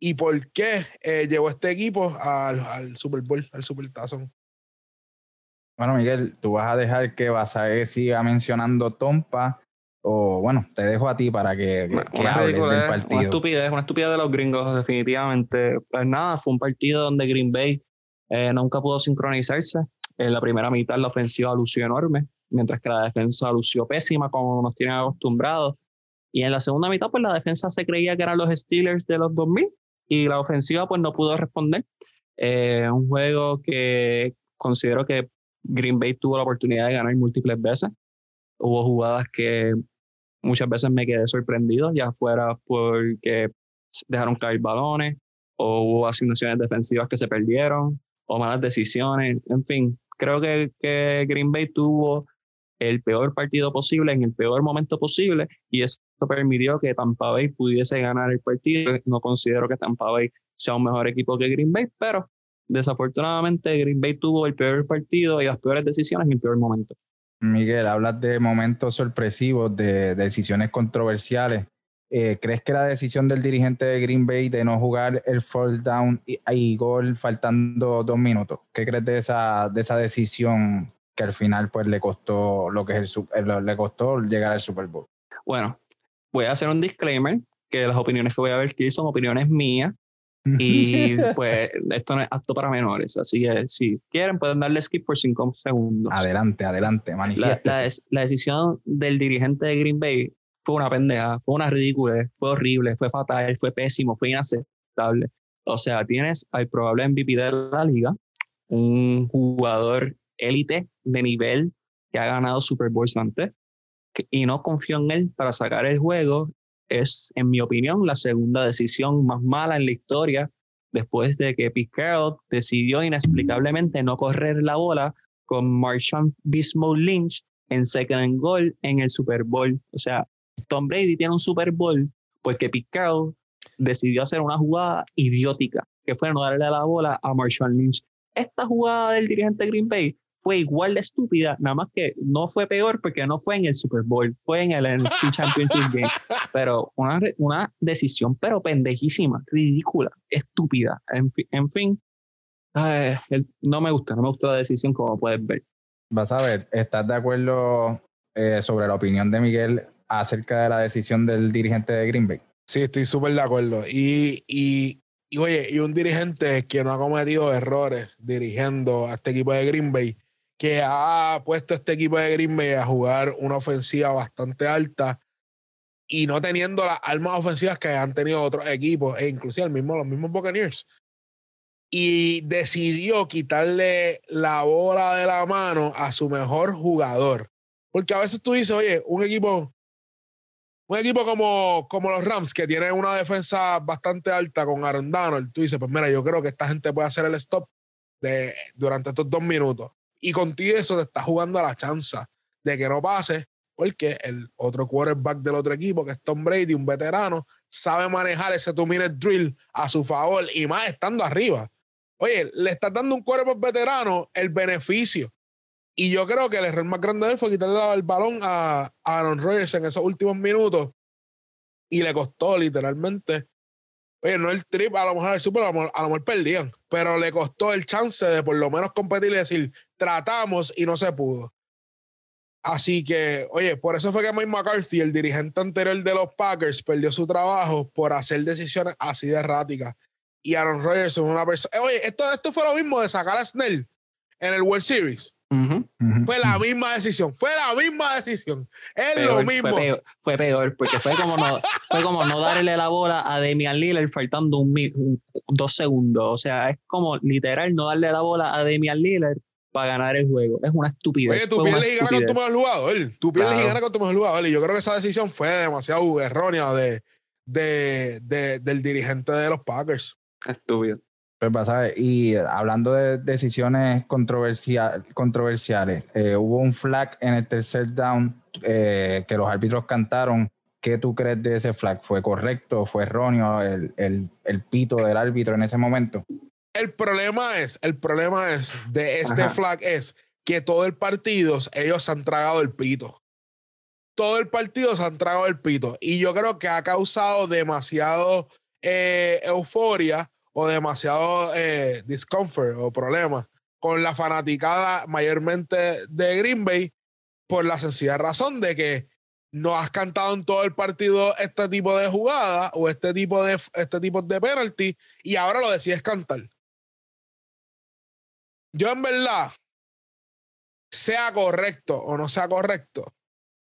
C: y por qué eh, llevó este equipo al, al, Super Bowl, al Super Tazón.
B: Bueno, Miguel, tú vas a dejar que vas a ver siga mencionando Tompa o bueno, te dejo a ti para que, que hables del partido.
A: Una estupidez, una estupidez de los gringos, definitivamente. Pues nada, fue un partido donde Green Bay eh, nunca pudo sincronizarse. En la primera mitad la ofensiva lució enorme, mientras que la defensa lució pésima, como nos tienen acostumbrados. Y en la segunda mitad, pues la defensa se creía que eran los Steelers de los 2000 y la ofensiva pues no pudo responder. Eh, un juego que considero que Green Bay tuvo la oportunidad de ganar múltiples veces. Hubo jugadas que muchas veces me quedé sorprendido, ya fuera porque dejaron caer balones o hubo asignaciones defensivas que se perdieron o malas decisiones. En fin, creo que, Green Bay tuvo el peor partido posible en el peor momento posible y eso permitió que Tampa Bay pudiese ganar el partido. No considero que Tampa Bay sea un mejor equipo que Green Bay, pero desafortunadamente Green Bay tuvo el peor partido y las peores decisiones en el peor momento.
B: Miguel, hablas de momentos sorpresivos, de, decisiones controversiales. Eh, ¿Crees que la decisión del dirigente de Green Bay de no jugar el fall down y, gol faltando dos minutos? ¿Qué crees de esa, de esa decisión que al final pues le costó lo que es el, le costó llegar al Super Bowl?
A: Bueno, voy a hacer un disclaimer que las opiniones que voy a vertir son opiniones mías y *laughs* pues esto no es apto para menores, así que si quieren pueden darle skip por cinco segundos.
B: Adelante, adelante,
A: la, la, decisión del dirigente de Green Bay fue una pendeja, fue una ridícula, fue horrible, fue fatal, fue pésimo, fue inaceptable. O sea, tienes al probable MVP de la liga, un jugador élite de nivel que ha ganado Super Bowls antes y no confió en él para sacar el juego es, en mi opinión, la segunda decisión más mala en la historia después de que Pete decidió inexplicablemente no correr la bola con Marshawn Bismo Lynch en second and goal en el Super Bowl. O sea, Tom Brady tiene un Super Bowl porque Pete Carroll decidió hacer una jugada idiótica, que fue no darle la bola a Marshawn Lynch. Esta jugada del dirigente Green Bay fue igual de estúpida, nada más que no fue peor porque no fue en el Super Bowl, fue en el NFC Championship Game. Pero una, una decisión, pero pendejísima, ridícula, estúpida. En, en fin, no me gusta, no me gusta la decisión como puedes ver.
B: Vas a ver, ¿estás de acuerdo eh, sobre la opinión de Miguel acerca de la decisión del dirigente de Green Bay?
C: Sí, estoy súper de acuerdo. Y, y, y oye, y un dirigente que no ha cometido errores dirigiendo a este equipo de Green Bay que ha puesto este equipo de Green Bay a jugar una ofensiva bastante alta y no teniendo las armas ofensivas que han tenido otros equipos, e inclusive el mismo, los mismos Buccaneers. Y decidió quitarle la bola de la mano a su mejor jugador. Porque a veces tú dices, oye, un equipo, un equipo como, como los Rams, que tiene una defensa bastante alta con Aaron Donald, tú dices, pues mira, yo creo que esta gente puede hacer el stop durante estos dos minutos. Y contigo eso te está jugando a la chance de que no pase, porque el otro quarterback del otro equipo, que es Tom Brady, un veterano, sabe manejar ese two-minute drill a su favor y más estando arriba. Oye, le está dando un quarterback veterano el beneficio. Y yo creo que el error más grande de él fue quitarle el balón a Aaron Rodgers en esos últimos minutos. Y le costó literalmente Oye, no el trip, a lo mejor el super, a lo mejor, perdían, pero le costó el chance de por lo menos competir y decir, tratamos y no se pudo. Así que, oye, por eso fue que Mike McCarthy, el dirigente anterior de los Packers, perdió su trabajo por hacer decisiones así de erráticas. Y Aaron Rodgers es una persona. Oye, esto, esto fue lo mismo de sacar a Snell en el World Series. Fue la misma decisión, fue la misma decisión. Es lo mismo.
A: Fue peor, porque fue como, no, fue como no darle la bola a Damian Lillard faltando un, dos segundos. O sea, es como literal no darle la bola a Damian Lillard para ganar el juego. Es una estupidez.
C: Oye, tú pierdes y ganas con tu mejor jugador. Tú pierdes y ganas con tu mejor jugador. Y yo creo que esa decisión fue demasiado errónea de, de, de, del dirigente de los Packers.
A: Estúpido.
B: Pues y hablando de decisiones controversiales, eh, hubo un flag en el tercer down eh, que los árbitros cantaron. ¿Qué tú crees de ese flag? ¿Fue correcto? ¿Fue erróneo el, el, el pito del árbitro en ese momento?
C: El problema es, el problema es de este flag es que todo el partido ellos han tragado el pito. Todo el partido se han tragado el pito. Y yo creo que ha causado demasiado eh, euforia o demasiado eh, discomfort o problemas con la fanaticada mayormente de Green Bay por la sencilla razón de que no has cantado en todo el partido este tipo de jugada o este tipo de este tipo de penalty y ahora lo decides cantar. Yo en verdad, sea correcto o no sea correcto,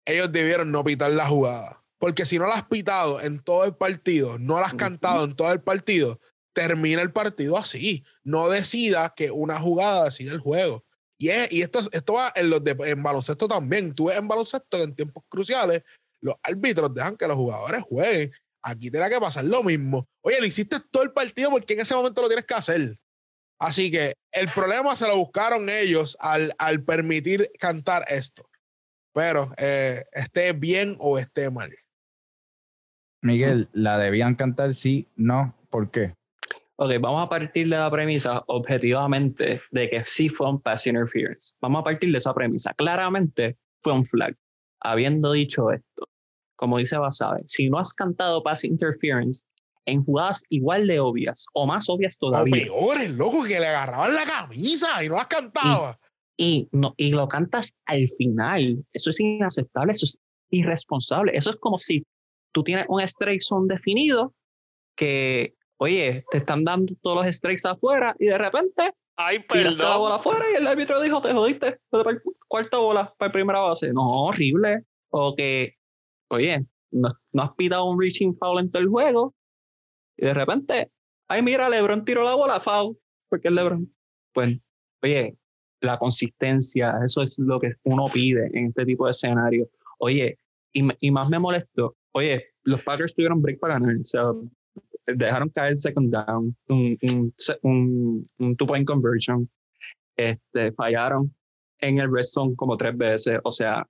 C: ellos debieron no pitar la jugada. Porque si no la has pitado en todo el partido, no la has cantado en todo el partido, termina el partido así. No decida que una jugada decida el juego. Y, y esto, esto va en, los en baloncesto también. Tú ves en baloncesto que en tiempos cruciales los árbitros dejan que los jugadores jueguen. Aquí tendrá que pasar lo mismo. Oye, le hiciste todo el partido porque en ese momento lo tienes que hacer. Así que el problema se lo buscaron ellos al, al permitir cantar esto. Pero eh, esté bien o esté mal.
B: Miguel, ¿la debían cantar sí? No. ¿Por qué?
A: Ok, vamos a partir de la premisa objetivamente de que sí fue un pass interference. Vamos a partir de esa premisa. Claramente fue un flag. Habiendo dicho esto, como dice Basabe, si no has cantado pass interference en jugadas igual de obvias o más obvias
C: O
A: todavía
C: peores, loco, que le agarraban la camisa y no las cantaba.
A: y, no, y lo cantas al final, eso es inaceptable, eso es irresponsable. Eso es como si tú tienes un strike zone definido que, oye, te están dando todos los strikes afuera y de repente
D: Ay,
A: tiraste la bola
D: perdón.
A: afuera y el árbitro dijo, te jodiste, para cuarta bola, para primera base. No, horrible. O que, oye, no, no has pitado un reaching foul en todo el juego y de repente, ay, mira, LeBron tiró la bola, foul, porque es LeBron. Pues, oye, la consistencia, eso es lo que uno pide en este tipo de escenario. Oye, y, y más me molesto, oye, los Packers tuvieron break para ganar, o sea, dejaron caer el second down, un, un, un, un two-point conversion, este, fallaron en el red zone como tres veces, o sea,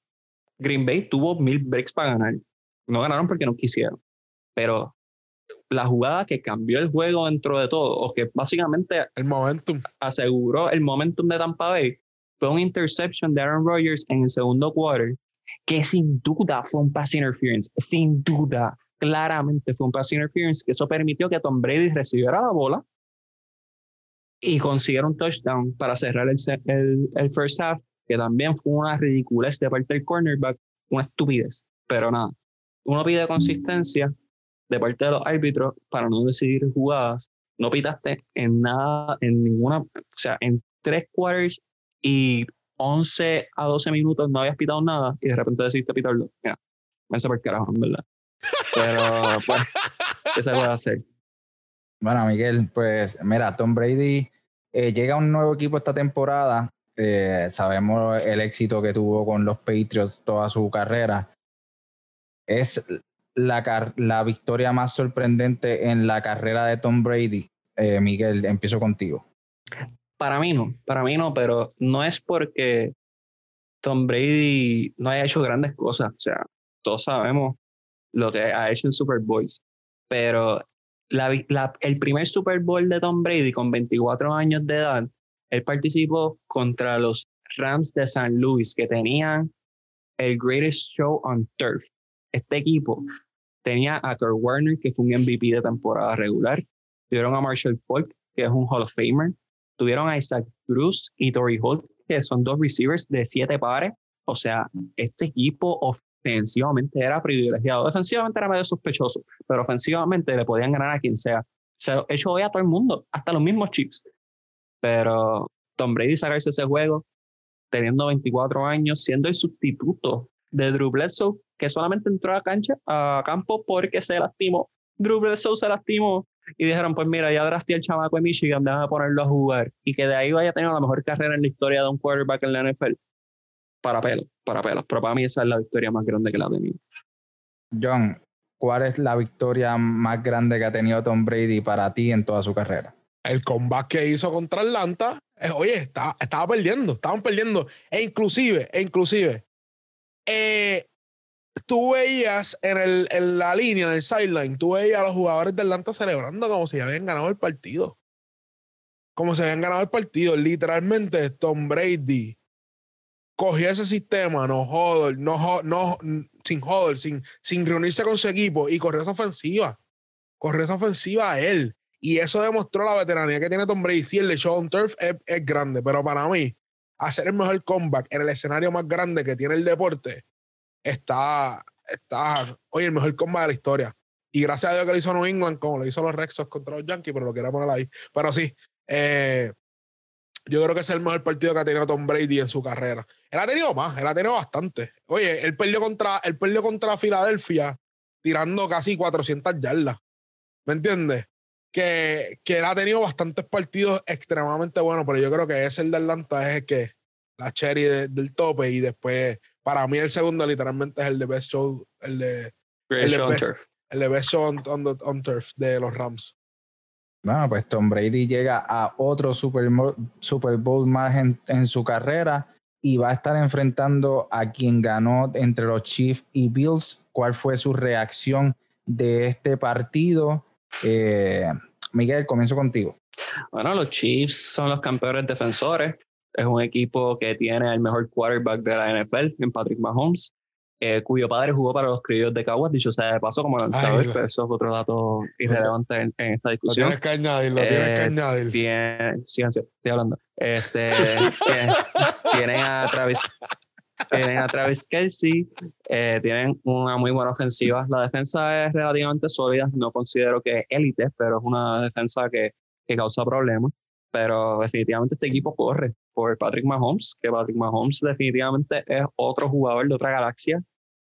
A: Green Bay tuvo mil breaks para ganar, no ganaron porque no quisieron, pero la jugada que cambió el juego dentro de todo, o que básicamente
C: El momentum.
A: aseguró el momentum de Tampa Bay fue un interception de Aaron Rodgers en el segundo quarter, que sin duda fue un pass interference, sin duda, claramente fue un pass interference, que eso permitió que Tom Brady recibiera la bola y consiguiera un touchdown para cerrar el, el, el first half, que también fue una ridiculez de parte del cornerback, una estupidez, pero nada, uno pide consistencia de parte de los árbitros para no decidir jugadas no pitaste en nada, en ninguna, o sea, en tres quarters y 11 a 12 minutos no habías pitado nada y de repente decidiste pitarlo. Mira, me por carajo, en verdad. Pero, pues, ¿qué se puede hacer?
B: Bueno, Miguel, pues mira, Tom Brady eh, llega a un nuevo equipo esta temporada. Eh, sabemos el éxito que tuvo con los Patriots toda su carrera. Es la, car- la victoria más sorprendente en la carrera de Tom Brady. Eh, Miguel, empiezo contigo.
A: Para mí no, para mí no, pero no es porque Tom Brady no haya hecho grandes cosas. O sea, todos sabemos lo que ha hecho en Super Bowls. Pero el primer Super Bowl de Tom Brady con 24 años de edad, él participó contra los Rams de San Luis, que tenían el greatest show on turf. Este equipo tenía a Kurt Warner, que fue un MVP de temporada regular. Tuvieron a Marshall Falk, que es un Hall of Famer. Tuvieron a Isaac Cruz y Torrey Holt, que son dos receivers de siete pares. O sea, este equipo ofensivamente era privilegiado. Defensivamente era medio sospechoso, pero ofensivamente le podían ganar a quien sea. Se lo hecho hoy a todo el mundo, hasta los mismos Chips. Pero Tom Brady sacarse ese juego, teniendo 24 años, siendo el sustituto de Drew Bledsoe, que solamente entró a cancha, a campo porque se lastimó. Drew Bledsoe se lastimó y dijeron, pues mira, ya drafté al chamaco de Michigan, déjame ponerlo a jugar. Y que de ahí vaya a tener la mejor carrera en la historia de un quarterback en la NFL. Para pelos, para pelos. Pero para mí esa es la victoria más grande que la ha tenido.
B: John, ¿cuál es la victoria más grande que ha tenido Tom Brady para ti en toda su carrera?
C: El comeback que hizo contra Atlanta, eh, oye, estaba, estaba perdiendo, estaban perdiendo. E inclusive, e inclusive, eh, tú veías en, el, en la línea, en el sideline, tú veías a los jugadores de Atlanta celebrando como si ya habían ganado el partido. Como si habían ganado el partido. Literalmente, Tom Brady cogió ese sistema, no hodl, no, ho- no, sin hodl, sin, sin reunirse con su equipo y corrió esa ofensiva. Corrió esa ofensiva a él. Y eso demostró la veteranía que tiene Tom Brady. Sí, el de on turf es, es grande, pero para mí, hacer el mejor comeback en el escenario más grande que tiene el deporte está, está, oye, el mejor comeback de la historia. Y gracias a Dios que lo hizo New England, como lo hizo los Rexos contra los Yankees, pero lo quería poner ahí. Pero sí, eh, yo creo que ese es el mejor partido que ha tenido Tom Brady en su carrera. Él ha tenido más, él ha tenido bastante. Oye, él perdió contra, él perdió contra Filadelfia tirando casi 400 yardas. ¿Me entiendes? Que, que él ha tenido bastantes partidos extremadamente buenos, pero yo creo que ese el de Atlanta es el que la cherry de- del tope y después para mí el segundo literalmente es el de Best Show, el de, El
A: show on
C: best.
A: turf.
C: el de Best Show on, on the- on Turf de los Rams.
B: Bueno, pues Tom Brady llega a otro Super, Bowl más en, en su carrera y va a estar enfrentando a quien ganó entre los Chiefs y Bills. ¿Cuál fue su reacción de este partido? Eh, Miguel, comienzo contigo.
A: Bueno, los Chiefs son los campeones defensores. Es un equipo que tiene el mejor quarterback de la NFL, en Patrick Mahomes, eh, cuyo padre jugó para los criollos de Caguas, dicho sea de paso como lanzador, pero eso es otro dato irrelevante en, esta discusión.
C: Lo tienes que añadir, lo tienes que
A: Eh,
C: añadir.
A: Tiene, síganse, estoy hablando. Este, tienen, tienen a Travis, tienen a Travis Kelsey, eh, tienen una muy buena ofensiva. La defensa es relativamente sólida, no considero que es élite, pero es una defensa que, que causa problemas. Pero definitivamente este equipo corre por Patrick Mahomes, que Patrick Mahomes definitivamente es otro jugador de otra galaxia.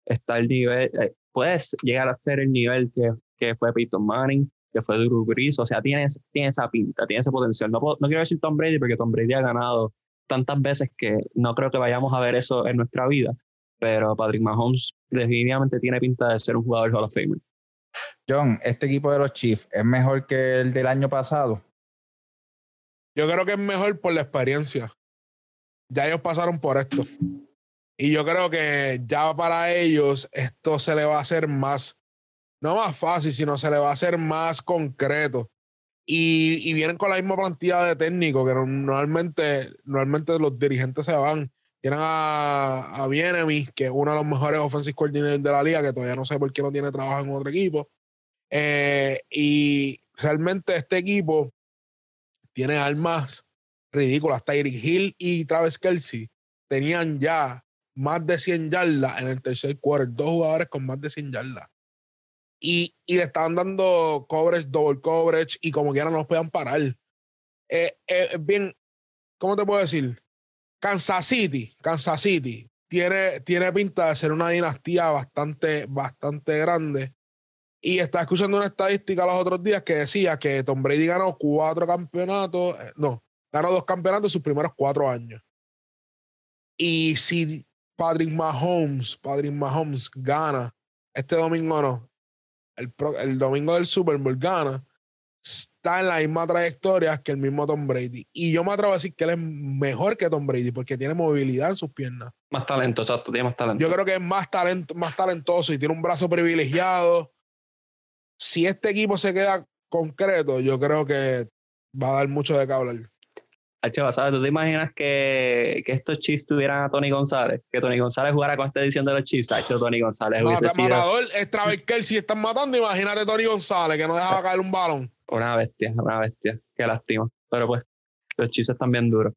A: Está el nivel, eh, puedes llegar a ser el nivel que, que fue Peyton Manning, que fue Drew Brees, o sea, tiene, tiene esa pinta, tiene ese potencial. No, puedo- no quiero decir Tom Brady porque Tom Brady ha ganado tantas veces que no creo que vayamos a ver eso en nuestra vida, pero Patrick Mahomes definitivamente tiene pinta de ser un jugador Hall of Famer.
B: John, este equipo de los Chiefs es mejor que el del año pasado.
C: Yo creo que es mejor por la experiencia. Ya ellos pasaron por esto. Y yo creo que ya para ellos esto se le va a hacer más, no más fácil, sino se le va a hacer más concreto. Y, y vienen con la misma plantilla de técnico que no- normalmente, normalmente los dirigentes se van. Tienen a, a Bienemy, que es uno de los mejores offensive coordinators de la liga, que todavía no sé por qué no tiene trabajo en otro equipo. Eh, y realmente este equipo tiene armas ridículas. Tyreek Hill y Travis Kelsey tenían ya más de 100 yardas en el tercer quarter. Dos jugadores con más de 100 yardas. Y, y le estaban dando coverage, double coverage, y como quieran no los podían parar. Eh, eh, es bien, ¿cómo te puedo decir? Kansas City, Kansas City tiene, tiene pinta de ser una dinastía bastante, bastante grande. Y estaba escuchando una estadística los otros días que decía que Tom Brady ganó cuatro campeonatos, eh, no, ganó dos campeonatos en sus primeros cuatro años. Y si Patrick Mahomes, Patrick Mahomes gana este domingo, no, el, pro- el domingo del Super Bowl gana, está en la misma trayectoria que el mismo Tom Brady. Y yo me atrevo a decir que él es mejor que Tom Brady porque tiene movilidad en sus piernas.
A: Más talento, exacto, tiene más talento.
C: Yo creo que es más, talento, más talentoso y tiene un brazo privilegiado. Si este equipo se queda concreto, yo creo que va a dar mucho de qué hablar.
A: ¿Sabes? ¿Tú te imaginas que, que estos Chiefs tuvieran a Tony González? Que Tony González jugara con esta edición de los Chiefs. Ha hecho Tony González. hubiese
C: Mata-
A: sido
C: matador, es Travis Kelsey están matando. Imagínate Tony González que no dejaba caer un balón.
A: una bestia, una bestia. Qué lástima. Pero pues, los Chiefs están bien duros.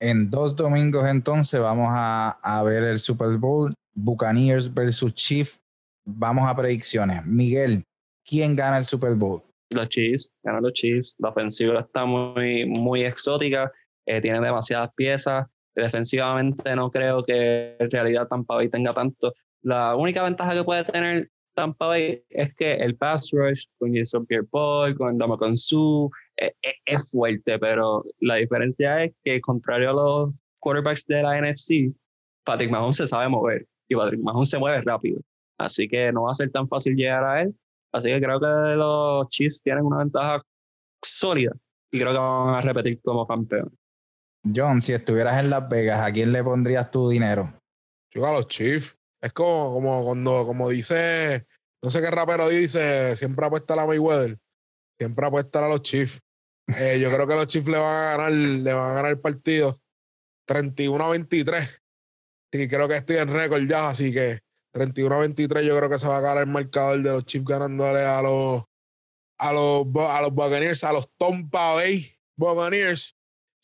B: En dos domingos entonces vamos a, a ver el Super Bowl, Buccaneers versus Chiefs. Vamos a predicciones. Miguel, ¿quién gana el Super Bowl?
A: Los Chiefs, ganan los Chiefs. La ofensiva está muy, muy exótica. eh, tienen demasiadas piezas. Defensivamente no creo que en realidad Tampa Bay tenga tanto. La única ventaja que puede tener Tampa Bay es que el pass rush con Jason Pierre-Paul, con Ndamukong Suh, eh, eh, es fuerte, pero la diferencia es que contrario a los quarterbacks de la NFC, Patrick Mahomes se sabe mover y Patrick Mahomes se mueve rápido. Así que no va a ser tan fácil llegar a él. Así que creo que los Chiefs tienen una ventaja sólida y creo que van a repetir como campeón.
B: John, si estuvieras en Las Vegas, ¿a quién le pondrías tu dinero?
C: Yo a los Chiefs. Es como, como cuando, como dice, no sé qué rapero dice, siempre apuesta a la Mayweather. Siempre apuesta a los Chiefs. Eh, yo creo que los Chiefs le van a ganar, le van a ganar el partido 31 a 23. Y creo que estoy en récord ya, así que 31 a 23 yo creo que se va a ganar el marcador de los Chiefs ganándole a los a los, a los Buccaneers, a los Tampa Bay Buccaneers.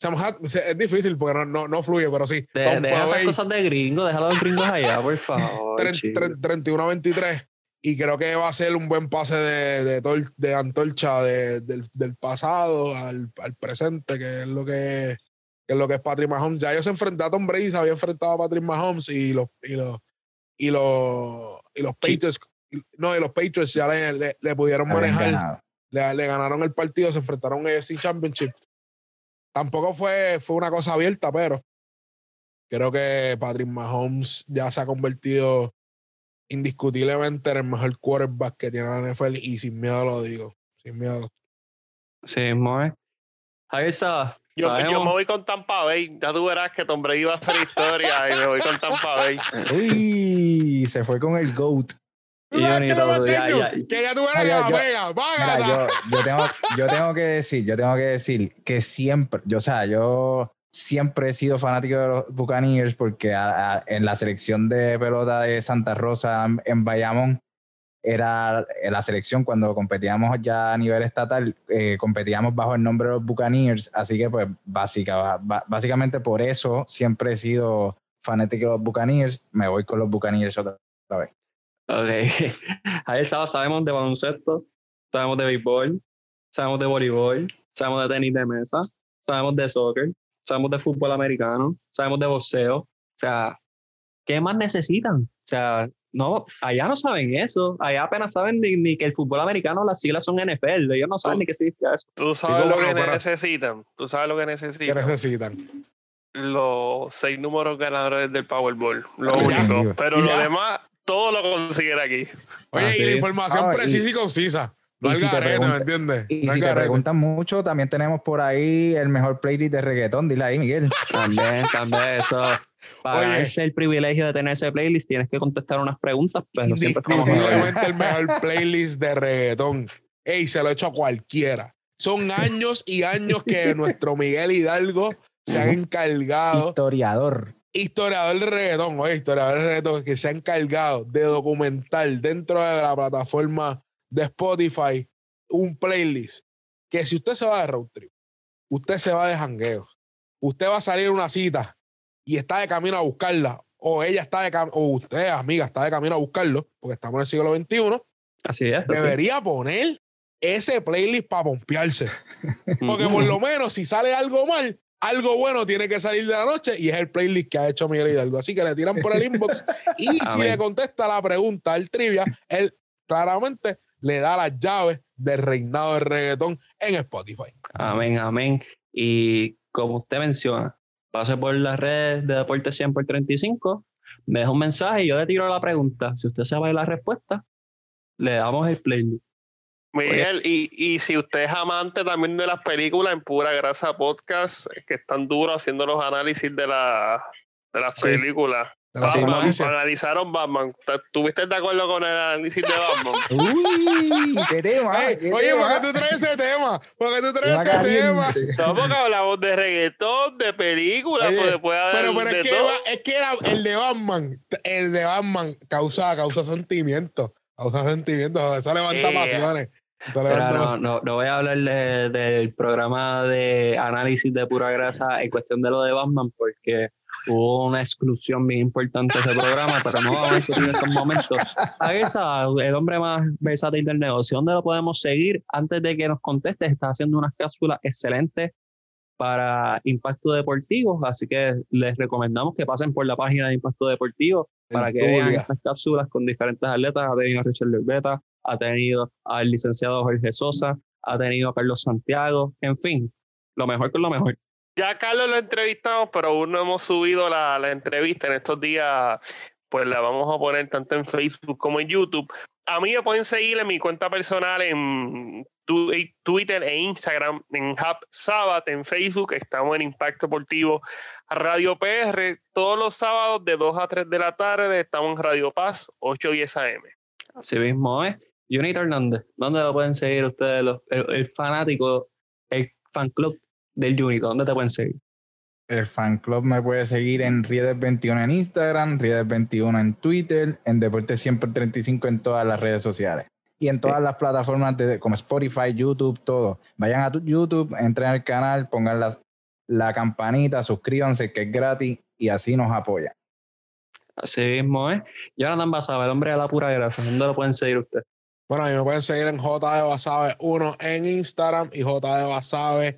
C: Es difícil porque no, no, no fluye, pero sí.
A: De, deja esas
C: Bay.
A: cosas de gringo, déjalo de gringos allá, por favor.
C: Tren-
A: chico.
C: tren- 31 a 23 y creo que va a ser un buen pase de, de, tol- de antorcha de- del, del pasado al, al presente, que es lo que, que es lo que es Patrick Mahomes. Ya ellos se enfrentaron a Tom Brady, se había enfrentado a Patrick Mahomes y los y los y los, y los. Patriots, y- no, y los Patriots ya le, le- le pudieron
B: Habían
C: manejar,
B: ganado.
C: le, le ganaron el partido, se enfrentaron en AFC Championship. Tampoco fue, fue una cosa abierta, pero creo que Patrick Mahomes ya se ha convertido indiscutiblemente en el mejor quarterback que tiene la NFL y sin miedo lo digo, sin miedo.
A: Sí, mismo es. Ahí está.
D: Yo, yo me voy con Tampa Bay. Ya tú verás que Tom Brady va a hacer historia y me voy con Tampa Bay.
B: Uy, se fue con el GOAT.
C: Sabes
A: Yo
C: que
A: ni todo, ya,
C: cañón,
A: ya.
C: que ya tú
B: Ah, yo-
C: la
B: yo- tengo, yo tengo que decir, yo tengo que decir que siempre, yo, o sea, yo siempre he sido fanático de los Buccaneers porque a- a- en la selección de pelota de Santa Rosa en Bayamón era la selección cuando competíamos ya a nivel estatal, eh, competíamos bajo el nombre de los Buccaneers, así que pues básicamente por eso siempre he sido fanático de los Buccaneers, me voy con los Buccaneers otra vez.
A: Ok. *laughs* Ahí sabemos de baloncesto, sabemos de béisbol, sabemos de voleibol, sabemos de tenis de mesa, sabemos de soccer, sabemos de fútbol americano, sabemos de boxeo. O sea, ¿qué más necesitan? O sea, no, allá no saben eso. Allá apenas saben ni, ni que el fútbol americano, las siglas son NFL. Ellos no saben ni qué significa eso.
D: Tú sabes lo que necesitan. Tú sabes lo que
C: ¿Qué
D: necesitan.
C: necesitan?
D: Los seis números ganadores del Powerball. Lo
B: Ya.
D: único. Pero
C: Ya.
D: lo demás, todo lo consiguen aquí.
C: Oye,
A: Ah,
C: y la información
B: Ah,
C: precisa y concisa. No
B: y
C: al
B: si
C: garete, ¿me entiendes?
B: Y
C: No
B: si te preguntan mucho, también tenemos por ahí el mejor playlist de reggaetón. Dile ahí, Miguel. *laughs*
A: También, también eso. Para
C: Oye.
A: darse el privilegio de tener ese playlist, tienes que contestar unas preguntas, pero siempre estamos
C: el mejor playlist de reggaetón. Ey, se lo he hecho a cualquiera. Son años y años que *laughs* nuestro Miguel Hidalgo se ha encargado,
B: Historiador.
C: historiador de reggaetón, oye, historiador de reggaetón, que se ha encargado de documentar dentro de la plataforma de Spotify un playlist que si usted se va de road trip, usted se va de jangueo, usted va a salir a una cita y está de camino a buscarla, o ella está de camino, o usted, amiga, está de camino a buscarlo, porque estamos en el siglo XXI,
A: Así es.
C: debería poner ese playlist para pompearse. *laughs* Porque por lo menos si sale algo mal, algo bueno tiene que salir de la noche y es el playlist que ha hecho Miguel Hidalgo. Así que le tiran por el inbox *laughs* y si
A: Amén.
C: le contesta la pregunta al trivia, él claramente le da las llaves del reinado del reggaetón en Spotify.
A: Amén, amén. Y como usted menciona, pase por las redes de Deporte 100 por 35, me deja un mensaje y yo le tiro la pregunta. Si usted sabe la respuesta, le damos el playlist.
D: Miguel, y, y si usted es amante también de las películas en Pura Grasa Podcast, que están duros haciendo los análisis de, la, de las
A: Sí.
D: películas. Batman, analizaron Batman. ¿Tuviste de acuerdo con el análisis de Batman? *laughs*
B: Uy, qué tema.
C: Ey,
B: qué
C: oye,
B: tema.
C: ¿por qué tú traes ese tema? ¿Por qué tú traes ese tema?
D: No, porque hablamos de reggaetón, de películas,
C: Oye,
D: pues puede haber
C: Pero, pero
D: de
C: es, que, es que era el de Batman, el de Batman causa, causa sentimientos. Causa sentimientos. Eso levanta
D: Yeah.
C: pasiones. Eso
A: Pero
C: levanta-
A: no, no, no voy a hablar de- del programa de análisis de pura grasa en cuestión de lo de Batman, porque hubo una exclusión bien importante de ese programa, pero no vamos a discutir en estos momentos. Aguesa, el hombre más versátil del negocio, ¿dónde lo podemos seguir? Antes de que nos conteste, está haciendo unas cápsulas excelentes para Impacto Deportivo, así que les recomendamos que pasen por la página de Impacto Deportivo para que vean estas cápsulas con diferentes atletas. Ha tenido a Richard Lerbeta, ha tenido al licenciado Jorge Sosa, ha tenido a Carlos Santiago, en fin, lo mejor con lo mejor.
D: Ya Carlos lo entrevistamos, pero aún no hemos subido la, la entrevista en estos días. Pues la vamos a poner tanto en Facebook como en YouTube. A mí me pueden seguir en mi cuenta personal en Twitter e Instagram, en Hub Sabbath, en Facebook. Estamos en Impacto Deportivo Radio PR. Todos los sábados de 2 a 3 de la tarde estamos en Radio Paz, 8 y 10 AM.
A: Así mismo es. Junito Hernández, ¿dónde lo pueden seguir ustedes, los, el, el fanático, el fan club del Junito? ¿Dónde te pueden seguir?
B: El fan club me puede seguir en Riedes21 en Instagram, Riedes21 en Twitter, en Deporte Siempre 35 en todas las redes sociales. Y en todas las plataformas de, como Spotify, YouTube, todo. Vayan a tu YouTube, entren al canal, pongan la, la campanita, suscríbanse que es gratis y así nos apoyan.
A: Así mismo es. Jonathan Basaba, el hombre de la pura grasa, ¿dónde lo pueden seguir ustedes?
C: Bueno, mí me pueden seguir en J de Basabe 1 en Instagram y J de Basabe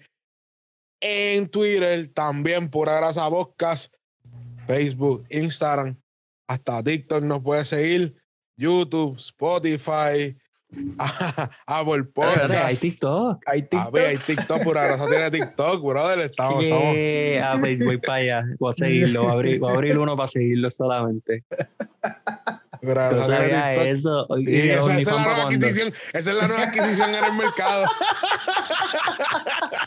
C: en Twitter. También Pura Grasa Podcast, Facebook, Instagram, hasta TikTok nos puede seguir. YouTube, Spotify, *laughs* Apple
A: Espérate, hay
C: Podcast.
A: TikTok.
B: Hay
C: A
B: TikTok.
C: ver, hay TikTok, Pura Grasa tiene TikTok, brother. Estamos, estamos.
A: Yeah, a ver, voy para allá. Voy a seguirlo. Voy a abrir, voy a abrir uno para seguirlo solamente. *laughs* Sabía
C: TikTok.
A: eso.
C: Sí, esa, esa es la nueva adquisición. Esa es la nueva adquisición en el mercado.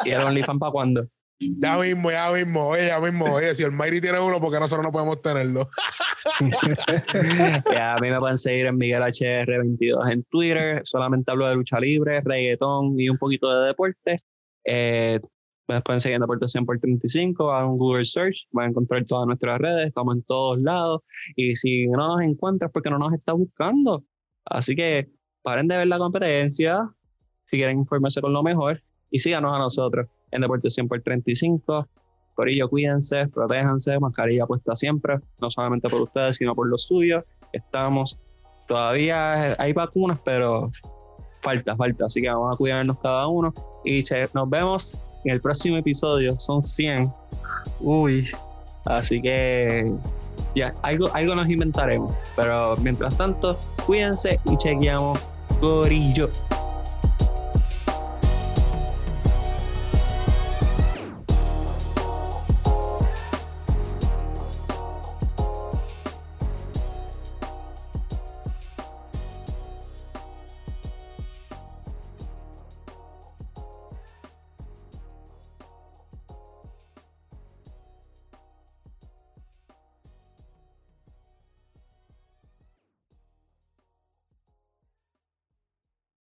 A: Y el OnlyFans para cuándo.
C: Ya mismo, ya mismo, oye, ya mismo. Oye, si el Mayri tiene uno, porque nosotros no podemos tenerlo? *laughs*
A: a mí me pueden seguir en Miguel HR22 en Twitter. Solamente hablo de lucha libre, reggaetón y un poquito de deporte. Eh, me pueden seguir en Deporte 100 por 35, hagan un Google Search, van a encontrar todas nuestras redes, estamos en todos lados. Y si no nos encuentras, porque no nos está buscando. Así que paren de ver la competencia, si quieren informarse con lo mejor, y síganos a nosotros en Deporte 100 por 35. Corillo, cuídense, protéjanse, mascarilla puesta siempre, no solamente por ustedes, sino por los suyos. Estamos, todavía hay vacunas, pero falta, falta, así que vamos a cuidarnos cada uno. Y nos vemos en el próximo episodio, son 100. Uy, así que ya, algo, algo nos inventaremos. Pero mientras tanto, cuídense y chequeamos Corillo.